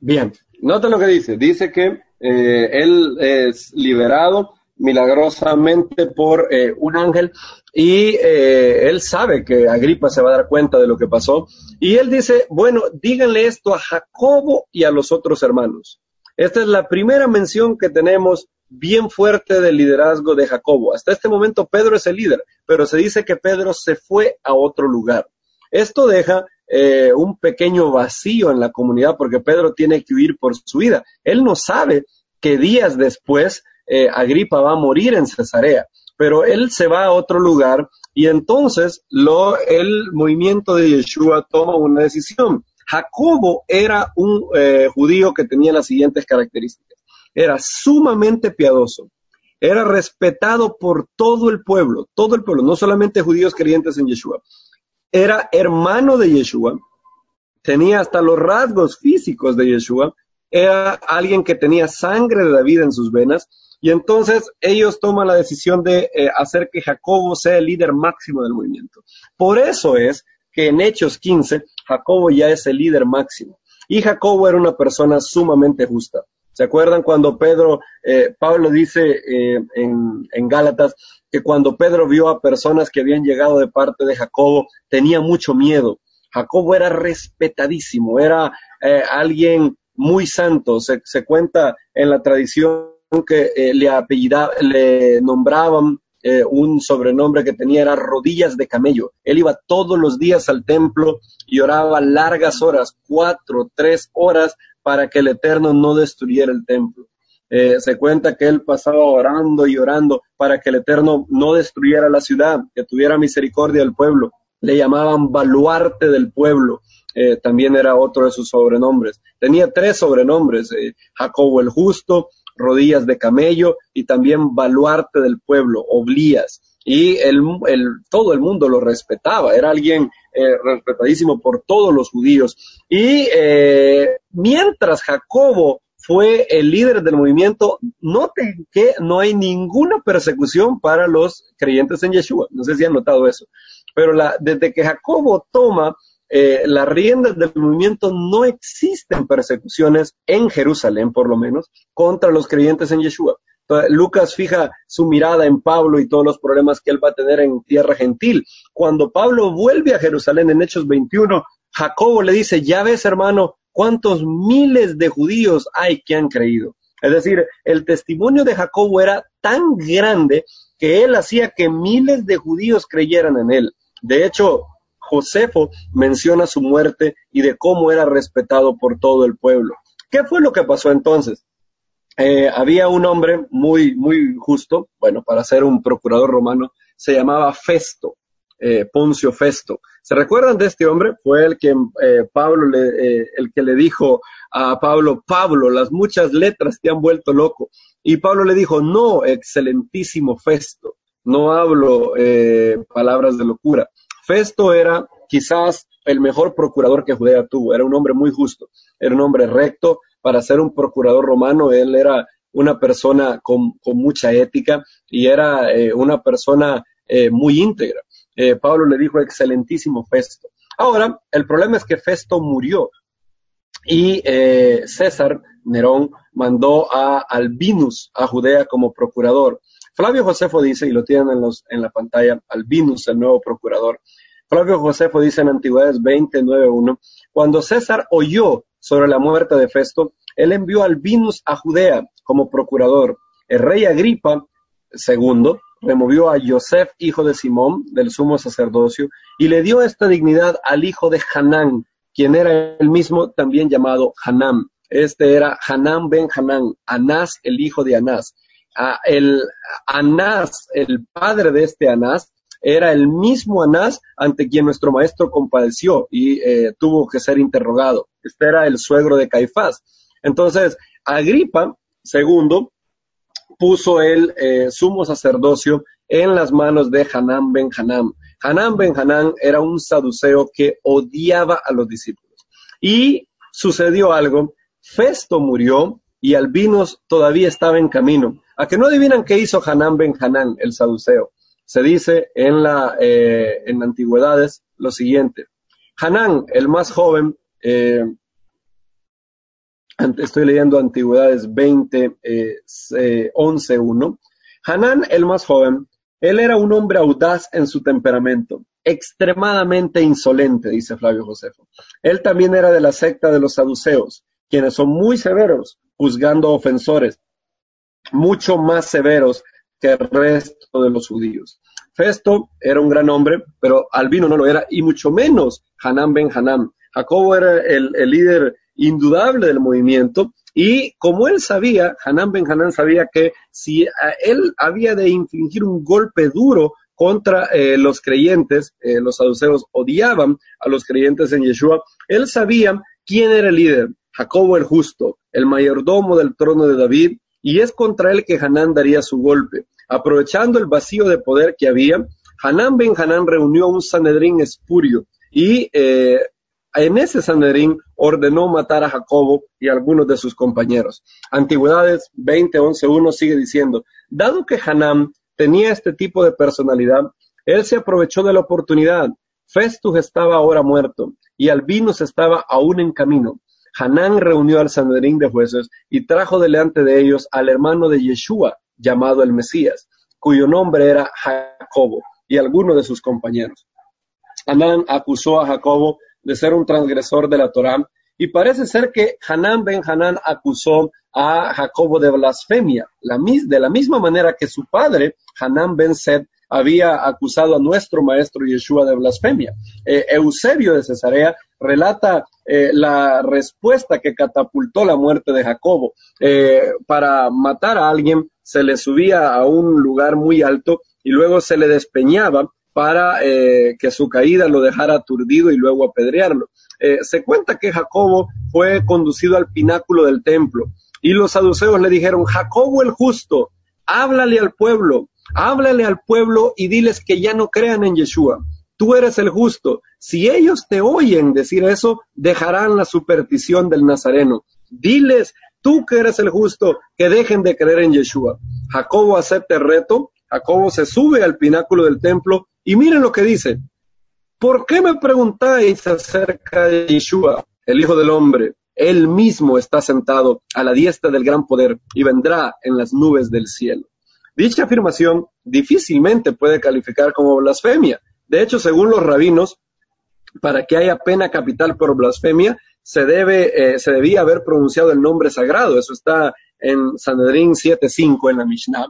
Bien, nota lo que dice. Dice que eh, él es liberado milagrosamente por eh, un ángel y eh, él sabe que Agripa se va a dar cuenta de lo que pasó y él dice, bueno, díganle esto a Jacobo y a los otros hermanos. Esta es la primera mención que tenemos bien fuerte del liderazgo de Jacobo. Hasta este momento Pedro es el líder, pero se dice que Pedro se fue a otro lugar. Esto deja eh, un pequeño vacío en la comunidad porque Pedro tiene que huir por su vida. Él no sabe que días después eh, Agripa va a morir en Cesarea, pero él se va a otro lugar y entonces lo, el movimiento de Yeshua toma una decisión. Jacobo era un eh, judío que tenía las siguientes características. Era sumamente piadoso, era respetado por todo el pueblo, todo el pueblo, no solamente judíos creyentes en Yeshua era hermano de Yeshua, tenía hasta los rasgos físicos de Yeshua, era alguien que tenía sangre de David en sus venas Y entonces ellos toman la decisión de eh, hacer que Jacobo sea el líder máximo del movimiento. Por eso es que en Hechos 15, Jacobo ya es el líder máximo. Y Jacobo era una persona sumamente justa. ¿Se acuerdan cuando Pedro, eh, Pablo dice eh, en, en Gálatas que cuando Pedro vio a personas que habían llegado de parte de Jacobo, tenía mucho miedo. Jacobo era respetadísimo, era eh, alguien muy santo. Se, cuenta en la tradición que eh, le apellidaba, le nombraban eh, un sobrenombre que tenía era rodillas de camello. Él iba todos los días al templo y oraba largas horas, cuatro, tres horas, para que el Eterno no destruyera el templo. Eh, se cuenta que él pasaba orando y orando para que el Eterno no destruyera la ciudad, que tuviera misericordia del pueblo. Le llamaban baluarte del pueblo. Eh, también era otro de sus sobrenombres. Tenía tres sobrenombres, eh, Jacobo el justo, rodillas de camello y también baluarte del pueblo, Oblías. Y el, el, todo el mundo lo respetaba, era alguien eh, respetadísimo por todos los judíos. Y eh, mientras Jacobo fue el líder del movimiento, noten que no hay ninguna persecución para los creyentes en Yeshua. No sé si han notado eso. Pero la, desde que Jacobo toma eh, las riendas del movimiento, no existen persecuciones en Jerusalén, por lo menos, contra los creyentes en Yeshua. Lucas fija su mirada en Pablo y todos los problemas que él va a tener en tierra gentil. Cuando Pablo vuelve a Jerusalén en Hechos 21, Jacobo le dice, ya ves hermano, cuántos miles de judíos hay que han creído. Es decir, el testimonio de Jacobo era tan grande que él hacía que miles de judíos creyeran en él. De hecho, Josefo menciona su muerte y de cómo era respetado por todo el pueblo. ¿Qué fue lo que pasó entonces? Eh, había un hombre muy, muy justo, bueno, para ser un procurador romano, se llamaba Festo, eh, Poncio Festo. ¿Se recuerdan de este hombre? Fue el que eh, Pablo le, eh, el que le dijo a Pablo, Pablo, las muchas letras te han vuelto loco. Y Pablo le dijo, no, excelentísimo Festo, no hablo palabras de locura. Festo era quizás el mejor procurador que Judea tuvo, era un hombre muy justo, era un hombre recto, para ser un procurador romano, él era una persona con, mucha ética y era eh, una persona eh, muy íntegra. Eh, Pablo le dijo excelentísimo Festo. Ahora, el problema es que Festo murió y César Nerón mandó a Albinus a Judea como procurador. Flavio Josefo dice, y lo tienen en la pantalla, Albinus, el nuevo procurador. Flavio Josefo dice en Antigüedades 29.1, cuando César oyó sobre la muerte de Festo, él envió a Albinus a Judea como procurador. El rey Agripa II removió a Joseph, hijo de Simón, del sumo sacerdocio, y le dio esta dignidad al hijo de Hanán, quien era el mismo también llamado Hanán. Este era Hanán ben Hanán, Anás, el hijo de Anás. Ah, el Anás, el padre de este Anás, era el mismo Anás ante quien nuestro maestro compadeció y eh, tuvo que ser interrogado. Este era el suegro de Caifás. Entonces, Agripa II puso el eh, sumo sacerdocio en las manos de Hanán ben Hanán. Hanán ben Hanán era un saduceo que odiaba a los discípulos. Y sucedió algo, Festo murió y Albinos todavía estaba en camino. A que no adivinan qué hizo Hanán ben Hanán, el saduceo. Se dice en la eh, en antigüedades lo siguiente. Hanán, el más joven, eh, estoy leyendo Antigüedades 20, eh, 11.1. Hanán, el más joven, él era un hombre audaz en su temperamento, extremadamente insolente, dice Flavio Josefo. Él también era de la secta de los saduceos, quienes son muy severos, juzgando ofensores, mucho más severos que el resto de los judíos. Festo era un gran hombre, pero Albino no lo era, y mucho menos Hanán ben Hanán. Jacobo era el, el líder indudable del movimiento. Y como él sabía, Hanan Ben Hanan sabía que si él había de infligir un golpe duro contra eh, los creyentes, eh, los saduceos odiaban a los creyentes en Yeshua, él sabía quién era el líder, Jacobo el justo, el mayordomo del trono de David, y es contra él que Hanán daría su golpe. Aprovechando el vacío de poder que había, Hanán Ben Hanán reunió un Sanedrín espurio y eh, en ese Sanedrín ordenó matar a Jacobo y a algunos de sus compañeros. Antigüedades 20, 11, 1 sigue diciendo, dado que Hanam tenía este tipo de personalidad, él se aprovechó de la oportunidad. Festus estaba ahora muerto y Albinus estaba aún en camino. Hanán reunió al Sanedrín de jueces y trajo delante de ellos al hermano de Yeshua, llamado el Mesías, cuyo nombre era Jacobo, y algunos de sus compañeros. Hanán acusó a Jacobo de ser un transgresor de la Torá, y parece ser que Hanán ben Hanán acusó a Jacobo de blasfemia, de la misma manera que su padre, Hanán ben Sed, había acusado a nuestro maestro Yeshua de blasfemia. Eh, Eusebio de Cesarea relata eh, la respuesta que catapultó la muerte de Jacobo. Eh, para matar a alguien se le subía a un lugar muy alto y luego se le despeñaba para que su caída lo dejara aturdido y luego apedrearlo. se cuenta que Jacobo fue conducido al pináculo del templo y los saduceos le dijeron, Jacobo el justo, háblale al pueblo, Háblale al pueblo y diles que ya no crean en Yeshua. Tú eres el justo. Si ellos te oyen decir eso, dejarán la superstición del Nazareno. Diles, tú que eres el justo, que dejen de creer en Yeshua. Jacobo acepta el reto. Jacobo se sube al pináculo del templo y miren lo que dice. ¿Por qué me preguntáis acerca de Yeshua, el Hijo del Hombre? Él mismo está sentado a la diestra del gran poder y vendrá en las nubes del cielo. Dicha afirmación difícilmente puede calificar como blasfemia. De hecho, según los rabinos, para que haya pena capital por blasfemia, se, debe, eh, se debía haber pronunciado el nombre sagrado. Eso está en Sanedrín 7.5 en la Mishnah.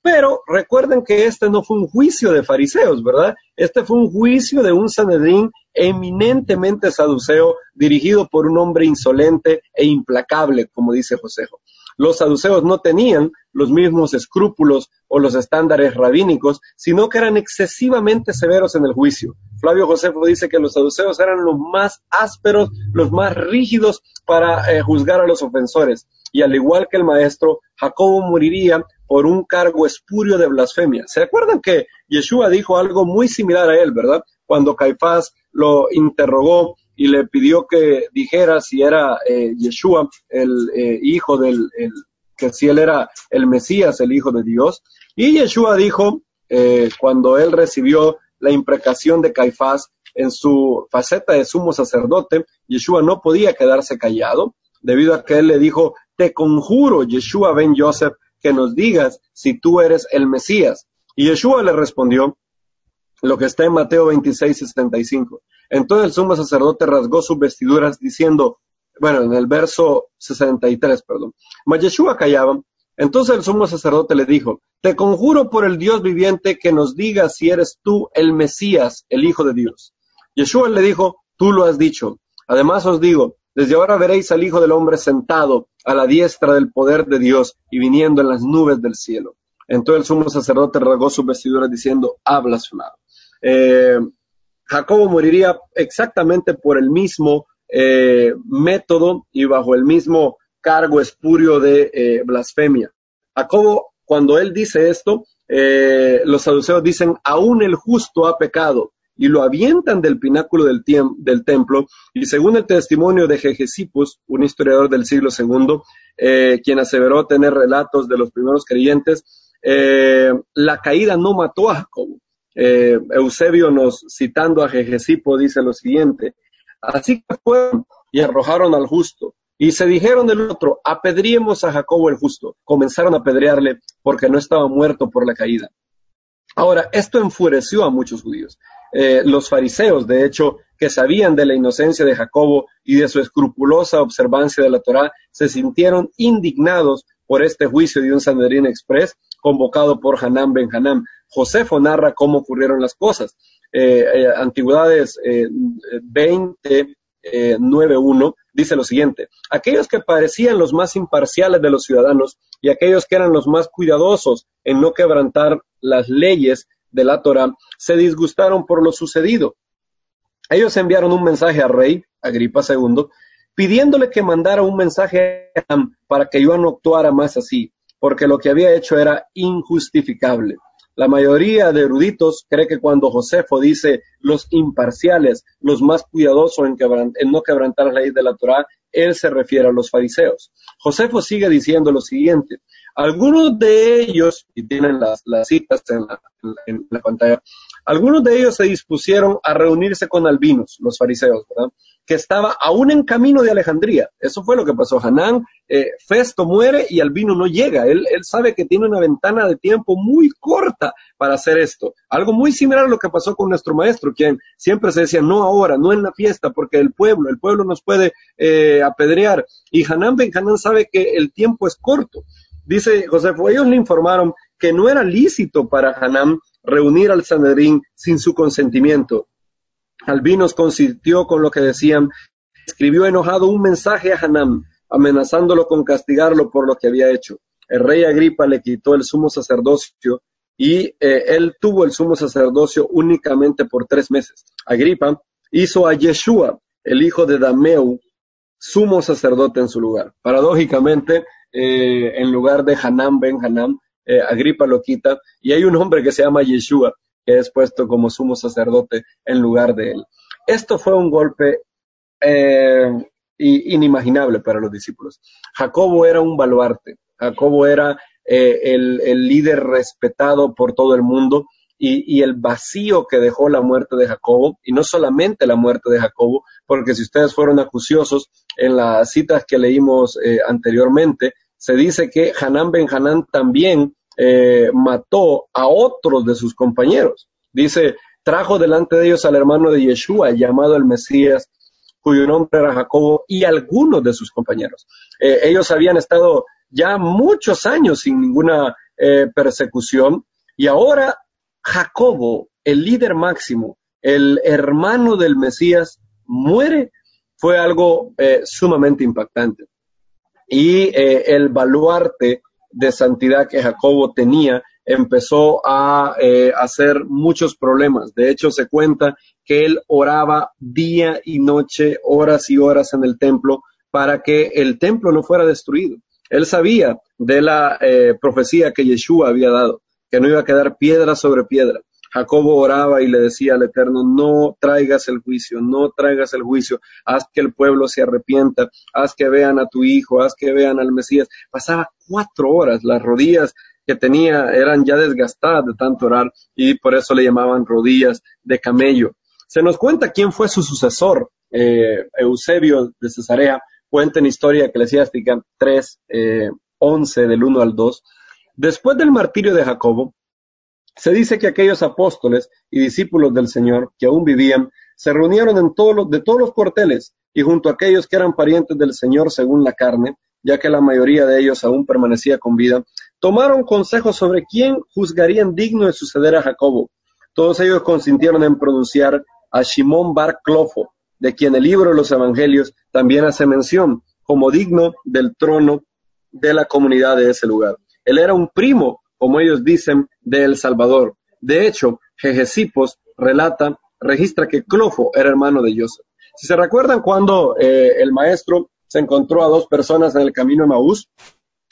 Pero recuerden que este no fue un juicio de fariseos, ¿verdad? Este fue un juicio de un Sanedrín eminentemente saduceo, dirigido por un hombre insolente e implacable, como dice Josejo. Los saduceos no tenían los mismos escrúpulos o los estándares rabínicos, sino que eran excesivamente severos en el juicio. Flavio Josefo dice que los saduceos eran los más ásperos, los más rígidos para eh, juzgar a los ofensores. Y al igual que el maestro, Jacobo moriría por un cargo espurio de blasfemia. ¿Se acuerdan que Yeshua dijo algo muy similar a él, verdad? Cuando Caifás lo interrogó y le pidió que dijera si era eh, Yeshua, el eh, hijo del, que si él era el Mesías, el hijo de Dios. Y Yeshua dijo, eh, cuando él recibió la imprecación de Caifás en su faceta de sumo sacerdote, Yeshua no podía quedarse callado, debido a que él le dijo, te conjuro, Yeshua ben Joseph, que nos digas si tú eres el Mesías. Y Yeshua le respondió, lo que está en Mateo 26 y 75. Entonces el sumo sacerdote rasgó sus vestiduras diciendo, bueno, en el verso 63, perdón, mas Yeshua callaba. Entonces el sumo sacerdote le dijo, te conjuro por el Dios viviente que nos diga si eres tú el Mesías, el Hijo de Dios. Yeshua le dijo, tú lo has dicho. Además os digo, desde ahora veréis al Hijo del Hombre sentado a la diestra del poder de Dios y viniendo en las nubes del cielo. Entonces el sumo sacerdote rasgó sus vestiduras diciendo, ha blasfemado. Eh, Jacobo moriría exactamente por el mismo eh, método y bajo el mismo cargo espurio de eh, blasfemia. Jacobo, cuando él dice esto, los saduceos dicen, aún el justo ha pecado, y lo avientan del pináculo del, templo, y según el testimonio de Jegesipus, un historiador del siglo II, quien aseveró tener relatos de los primeros creyentes, la caída no mató a Jacobo, eh, Eusebio nos citando a Jejesipo dice lo siguiente, así que fueron y arrojaron al justo y se dijeron del otro, apedriemos a Jacobo el justo. Comenzaron a apedrearle porque no estaba muerto por la caída. Ahora, esto enfureció a muchos judíos. Eh, los fariseos, de hecho, que sabían de la inocencia de Jacobo y de su escrupulosa observancia de la Torá, se sintieron indignados por este juicio de un Sanedrín Express convocado por Hanán ben Hanán. Josefo narra cómo ocurrieron las cosas. Eh, eh, Antigüedades eh, 20, eh, dice lo siguiente, aquellos que parecían los más imparciales de los ciudadanos y aquellos que eran los más cuidadosos en no quebrantar las leyes de la Torah, se disgustaron por lo sucedido. Ellos enviaron un mensaje al rey, Agripa II, pidiéndole que mandara un mensaje para que yo no actuara más así, porque lo que había hecho era injustificable. La mayoría de eruditos cree que cuando Josefo dice los imparciales, los más cuidadosos en, en no quebrantar la ley de la Torah, él se refiere a los fariseos. Josefo sigue diciendo lo siguiente, algunos de ellos, y tienen las, citas en la, en la, pantalla, algunos de ellos se dispusieron a reunirse con albinos, los fariseos, ¿verdad? que estaba aún en camino de Alejandría. Eso fue lo que pasó. Hanán, eh, Festo muere y Albino no llega. Él, sabe que tiene una ventana de tiempo muy corta para hacer esto. Algo muy similar a lo que pasó con nuestro maestro, quien siempre se decía, no ahora, no en la fiesta, porque el pueblo, el pueblo nos puede eh, apedrear. Y Hanán Ben Hanán sabe que el tiempo es corto. Dice Josefo, ellos le informaron que no era lícito para Hanán reunir al Sanedrín sin su consentimiento Albinos consintió con lo que decían, escribió enojado un mensaje a Hanam, amenazándolo con castigarlo por lo que había hecho. El rey Agripa le quitó el sumo sacerdocio y eh, él tuvo el sumo sacerdocio únicamente por tres meses. Agripa hizo a Yeshua, el hijo de Dameu, sumo sacerdote en su lugar. Paradójicamente, eh, en lugar de Hanam ben Hanam, eh, Agripa lo quita y hay un hombre que se llama Yeshua, que es puesto como sumo sacerdote en lugar de él. Esto fue un golpe eh, inimaginable para los discípulos. Jacobo era un baluarte, Jacobo era eh, el, líder respetado por todo el mundo y, el vacío que dejó la muerte de Jacobo, y no solamente la muerte de Jacobo, porque si ustedes fueron acuciosos en las citas que leímos anteriormente, se dice que Hanán ben Hanán también eh, mató a otros de sus compañeros. Dice, trajo delante de ellos al hermano de Yeshua, llamado el Mesías, cuyo nombre era Jacobo, y algunos de sus compañeros. Eh, ellos habían estado ya muchos años sin ninguna eh, persecución, y ahora Jacobo, el líder máximo, el hermano del Mesías, muere, fue algo sumamente impactante. Y el baluarte de santidad que Jacobo tenía empezó a eh, hacer muchos problemas. De hecho, se cuenta que él oraba día y noche, horas y horas en el templo para que el templo no fuera destruido. Él sabía de la eh, profecía que Yeshua había dado, que no iba a quedar piedra sobre piedra. Jacobo oraba y le decía al Eterno, no traigas el juicio, no traigas el juicio, haz que el pueblo se arrepienta, haz que vean a tu hijo, haz que vean al Mesías. Pasaba cuatro horas, las rodillas que tenía eran ya desgastadas de tanto orar y por eso le llamaban rodillas de camello. Se nos cuenta quién fue su sucesor, eh, Eusebio de Cesarea, cuenta en Historia Eclesiástica 3, eh, 11 del 1 al 2. Después del martirio de Jacobo, se dice que aquellos apóstoles y discípulos del Señor que aún vivían se reunieron en todos los, de todos los cuarteles y junto a aquellos que eran parientes del Señor según la carne, ya que la mayoría de ellos aún permanecía con vida, tomaron consejo sobre quién juzgarían digno de suceder a Jacobo. Todos ellos consintieron en pronunciar a Shimón Bar Clofo, de quien el libro de los Evangelios también hace mención, como digno del trono de la comunidad de ese lugar. Él era un primo como ellos dicen, de El Salvador. De hecho, Jejesipos relata, registra que Clofo era hermano de Joseph. Si se recuerdan cuando eh, el maestro se encontró a dos personas en el camino de Maús,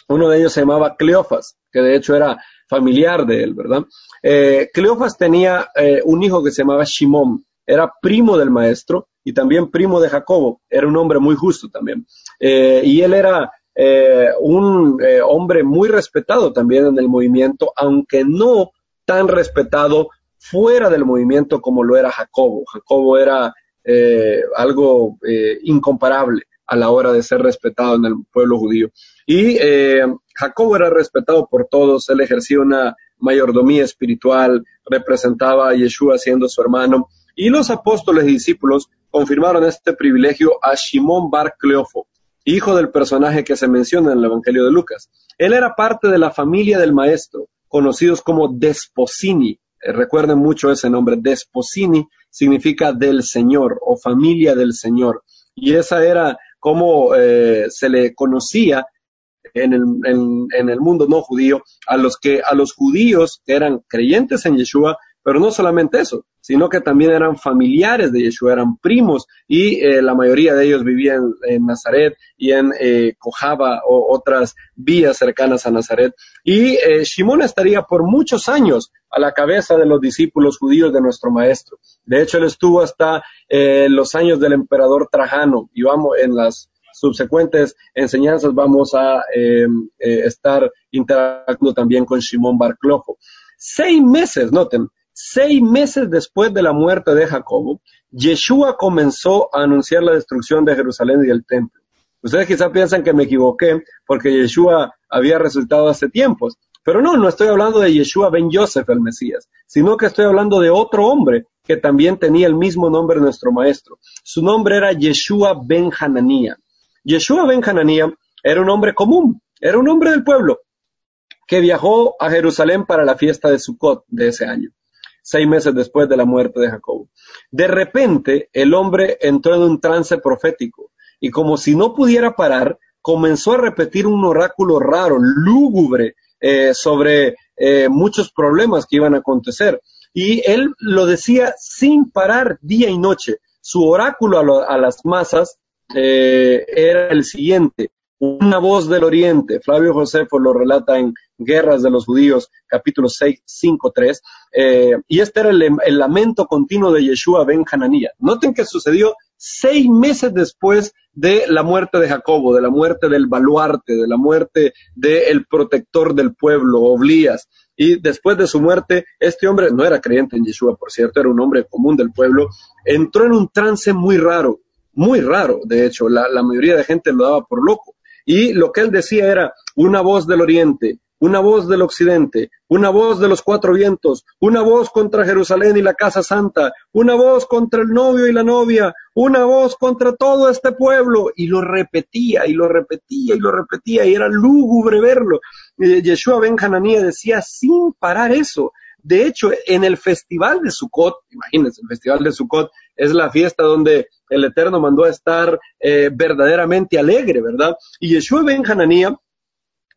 uno de ellos se llamaba Cleofas, que de hecho era familiar de él, ¿verdad? Eh, Cleofas tenía eh, un hijo que se llamaba Shimón, era primo del maestro y también primo de Jacobo, era un hombre muy justo también. y él era eh, un eh, hombre muy respetado también en el movimiento, aunque no tan respetado fuera del movimiento como lo era Jacobo. Jacobo era eh, algo incomparable a la hora de ser respetado en el pueblo judío. Y Jacobo era respetado por todos, él ejercía una mayordomía espiritual, representaba a Yeshua siendo su hermano, y los apóstoles y discípulos confirmaron este privilegio a Shimón Bar Cleofo, hijo del personaje que se menciona en el Evangelio de Lucas. Él era parte de la familia del maestro, conocidos como Desposini. Eh, recuerden mucho ese nombre. Desposini significa del Señor o familia del Señor. Y esa era como eh, se le conocía en el, en el, mundo no judío a los que a los judíos que eran creyentes en Yeshua, pero no solamente eso, sino que también eran familiares de Yeshua, eran primos y eh, la mayoría de ellos vivían en Nazaret y en eh, Cojaba o otras vías cercanas a Nazaret. Y eh, Shimón estaría por muchos años a la cabeza de los discípulos judíos de nuestro maestro. De hecho, él estuvo hasta los años del emperador Trajano y vamos en las subsecuentes enseñanzas vamos a estar interactuando también con Shimón Barclojo. Seis meses, noten, seis meses después de la muerte de Jacobo, Yeshua comenzó a anunciar la destrucción de Jerusalén y del templo. Ustedes quizás piensan que me equivoqué porque Yeshua había resultado hace tiempos, pero no, no estoy hablando de Yeshua ben Joseph, el Mesías, sino que estoy hablando de otro hombre que también tenía el mismo nombre de nuestro maestro. Su nombre era Yeshua ben Hananía. Yeshua ben Hananía era un hombre común, era un hombre del pueblo, que viajó a Jerusalén para la fiesta de Sukkot de ese año, seis meses después de la muerte de Jacob. De repente, el hombre entró en un trance profético y como si no pudiera parar, comenzó a repetir un oráculo raro, lúgubre, eh, sobre eh, muchos problemas que iban a acontecer. Y él lo decía sin parar día y noche. Su oráculo a, las masas eh, era el siguiente, una voz del oriente. Flavio Josefo lo relata en Guerras de los Judíos, capítulo 6, 5, 3. y este era el, lamento continuo de Yeshua ben Hananía. Noten que sucedió seis meses después de la muerte de Jacobo, de la muerte del baluarte, de la muerte del protector del pueblo, Oblías. Y después de su muerte, este hombre no era creyente en Yeshua, por cierto, era un hombre común del pueblo, entró en un trance muy raro, muy raro, de hecho, la mayoría de gente lo daba por loco. Y lo que él decía era una voz del oriente, una voz del occidente, una voz de los cuatro vientos, una voz contra Jerusalén y la casa santa, una voz contra el novio y la novia, una voz contra todo este pueblo. Y lo repetía y lo repetía y lo repetía y era lúgubre verlo. Yeshua Ben Hananía decía sin parar eso. De hecho, en el festival de Sukkot, imagínense, el festival de Sukkot es la fiesta donde el Eterno mandó a estar eh, verdaderamente alegre, ¿verdad? Y Yeshua Ben Hananía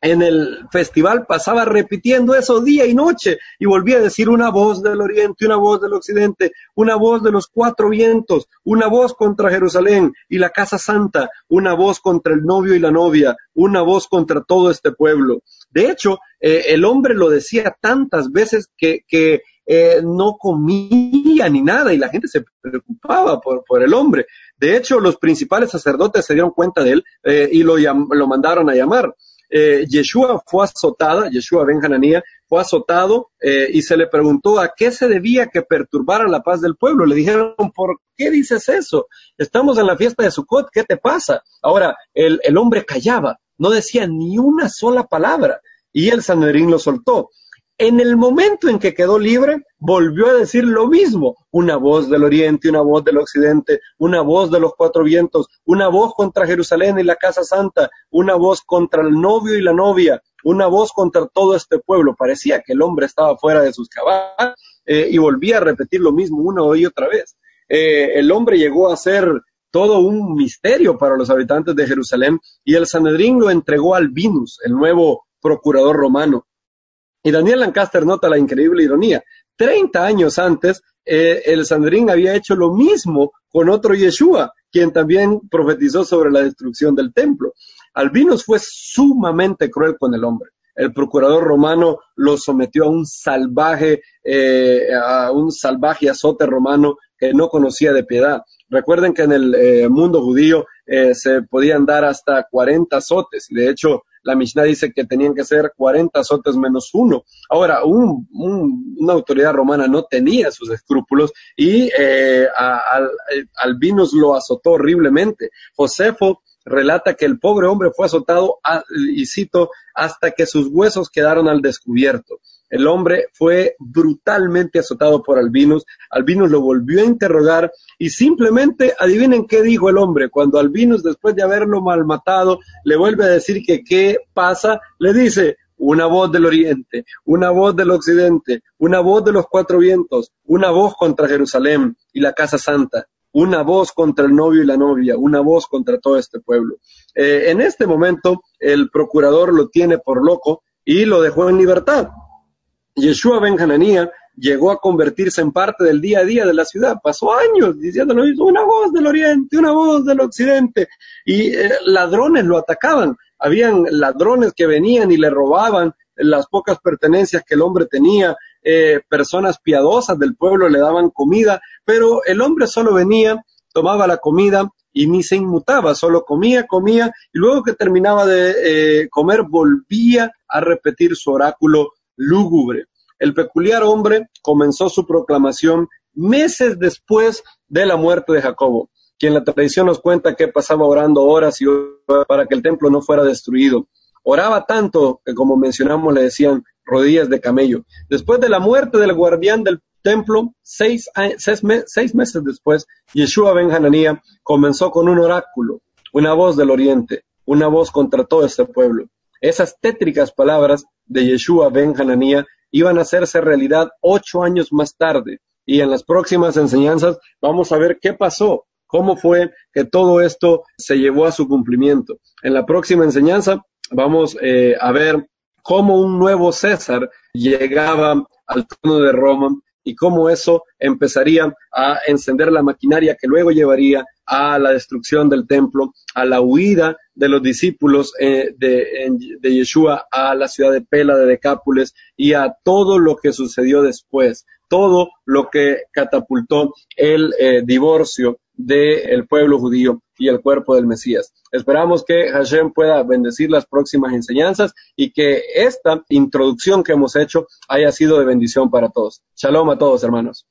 en el festival pasaba repitiendo eso día y noche y volvía a decir una voz del oriente, una voz del occidente, una voz de los cuatro vientos, una voz contra Jerusalén y la casa santa, una voz contra el novio y la novia, una voz contra todo este pueblo. De hecho, eh, el hombre lo decía tantas veces que, que eh, no comía ni nada y la gente se preocupaba por, por, el hombre. De hecho, los principales sacerdotes se dieron cuenta de él eh, y lo, lo mandaron a llamar eh, Yeshua fue azotada, Yeshua Ben Hananía fue azotado eh, y se le preguntó a qué se debía que perturbara la paz del pueblo. Le dijeron, ¿por qué dices eso? Estamos en la fiesta de Sukkot, ¿qué te pasa? Ahora, el, el hombre callaba, no decía ni una sola palabra y el Sanedrín lo soltó. En el momento en que quedó libre, volvió a decir lo mismo. Una voz del oriente, una voz del occidente, una voz de los cuatro vientos, una voz contra Jerusalén y la casa santa, una voz contra el novio y la novia, una voz contra todo este pueblo. Parecía que el hombre estaba fuera de sus caballos eh, y volvía a repetir lo mismo una y otra vez. Eh, el hombre llegó a ser todo un misterio para los habitantes de Jerusalén y el Sanedrín lo entregó al Vinus, el nuevo procurador romano. Y Daniel Lancaster nota la increíble ironía. Treinta años antes, eh, el Sandrín había hecho lo mismo con otro Yeshua, quien también profetizó sobre la destrucción del templo. Albinos fue sumamente cruel con el hombre. El procurador romano lo sometió a un salvaje, eh, a un salvaje azote romano que no conocía de piedad. Recuerden que en el eh, mundo judío se podían dar hasta 40 azotes. De hecho, la Mishnah dice que tenían que ser 40 azotes menos uno. Ahora, una autoridad romana no tenía sus escrúpulos y eh, al, Albinus lo azotó horriblemente. Josefo relata que el pobre hombre fue azotado, y cito, hasta que sus huesos quedaron al descubierto. El hombre fue brutalmente azotado por Albinus. Albinus lo volvió a interrogar y simplemente adivinen qué dijo el hombre. Cuando Albinus, después de haberlo malmatado, le vuelve a decir que qué pasa, le dice, una voz del oriente, una voz del occidente, una voz de los cuatro vientos, una voz contra Jerusalén y la casa santa, una voz contra el novio y la novia, una voz contra todo este pueblo. Eh, en este momento, el procurador lo tiene por loco y lo dejó en libertad. Yeshua Ben Hananía llegó a convertirse en parte del día a día de la ciudad. Pasó años diciéndolo, una voz del oriente, una voz del occidente, y eh, ladrones lo atacaban. Habían ladrones que venían y le robaban las pocas pertenencias que el hombre tenía, eh, personas piadosas del pueblo le daban comida, pero el hombre solo venía, tomaba la comida y ni se inmutaba, solo comía, comía, y luego que terminaba de eh, comer volvía a repetir su oráculo lúgubre. El peculiar hombre comenzó su proclamación meses después de la muerte de Jacobo, quien la tradición nos cuenta que pasaba orando horas y horas para que el templo no fuera destruido. Oraba tanto que, como mencionamos, le decían rodillas de camello. Después de la muerte del guardián del templo, seis, meses después, Yeshua ben Hananía comenzó con un oráculo, una voz del oriente, una voz contra todo este pueblo. Esas tétricas palabras de Yeshua ben Hananía iban a hacerse realidad ocho años más tarde. Y en las próximas enseñanzas vamos a ver qué pasó, cómo fue que todo esto se llevó a su cumplimiento. En la próxima enseñanza vamos eh, a ver cómo un nuevo César llegaba al trono de Roma y cómo eso empezaría a encender la maquinaria que luego llevaría a la destrucción del templo, a la huida de los discípulos eh, de, de, Yeshua a la ciudad de Pela de Decápolis y a todo lo que sucedió después, todo lo que catapultó el eh, divorcio del pueblo judío y el cuerpo del Mesías. Esperamos que Hashem pueda bendecir las próximas enseñanzas y que esta introducción que hemos hecho haya sido de bendición para todos. Shalom a todos, hermanos.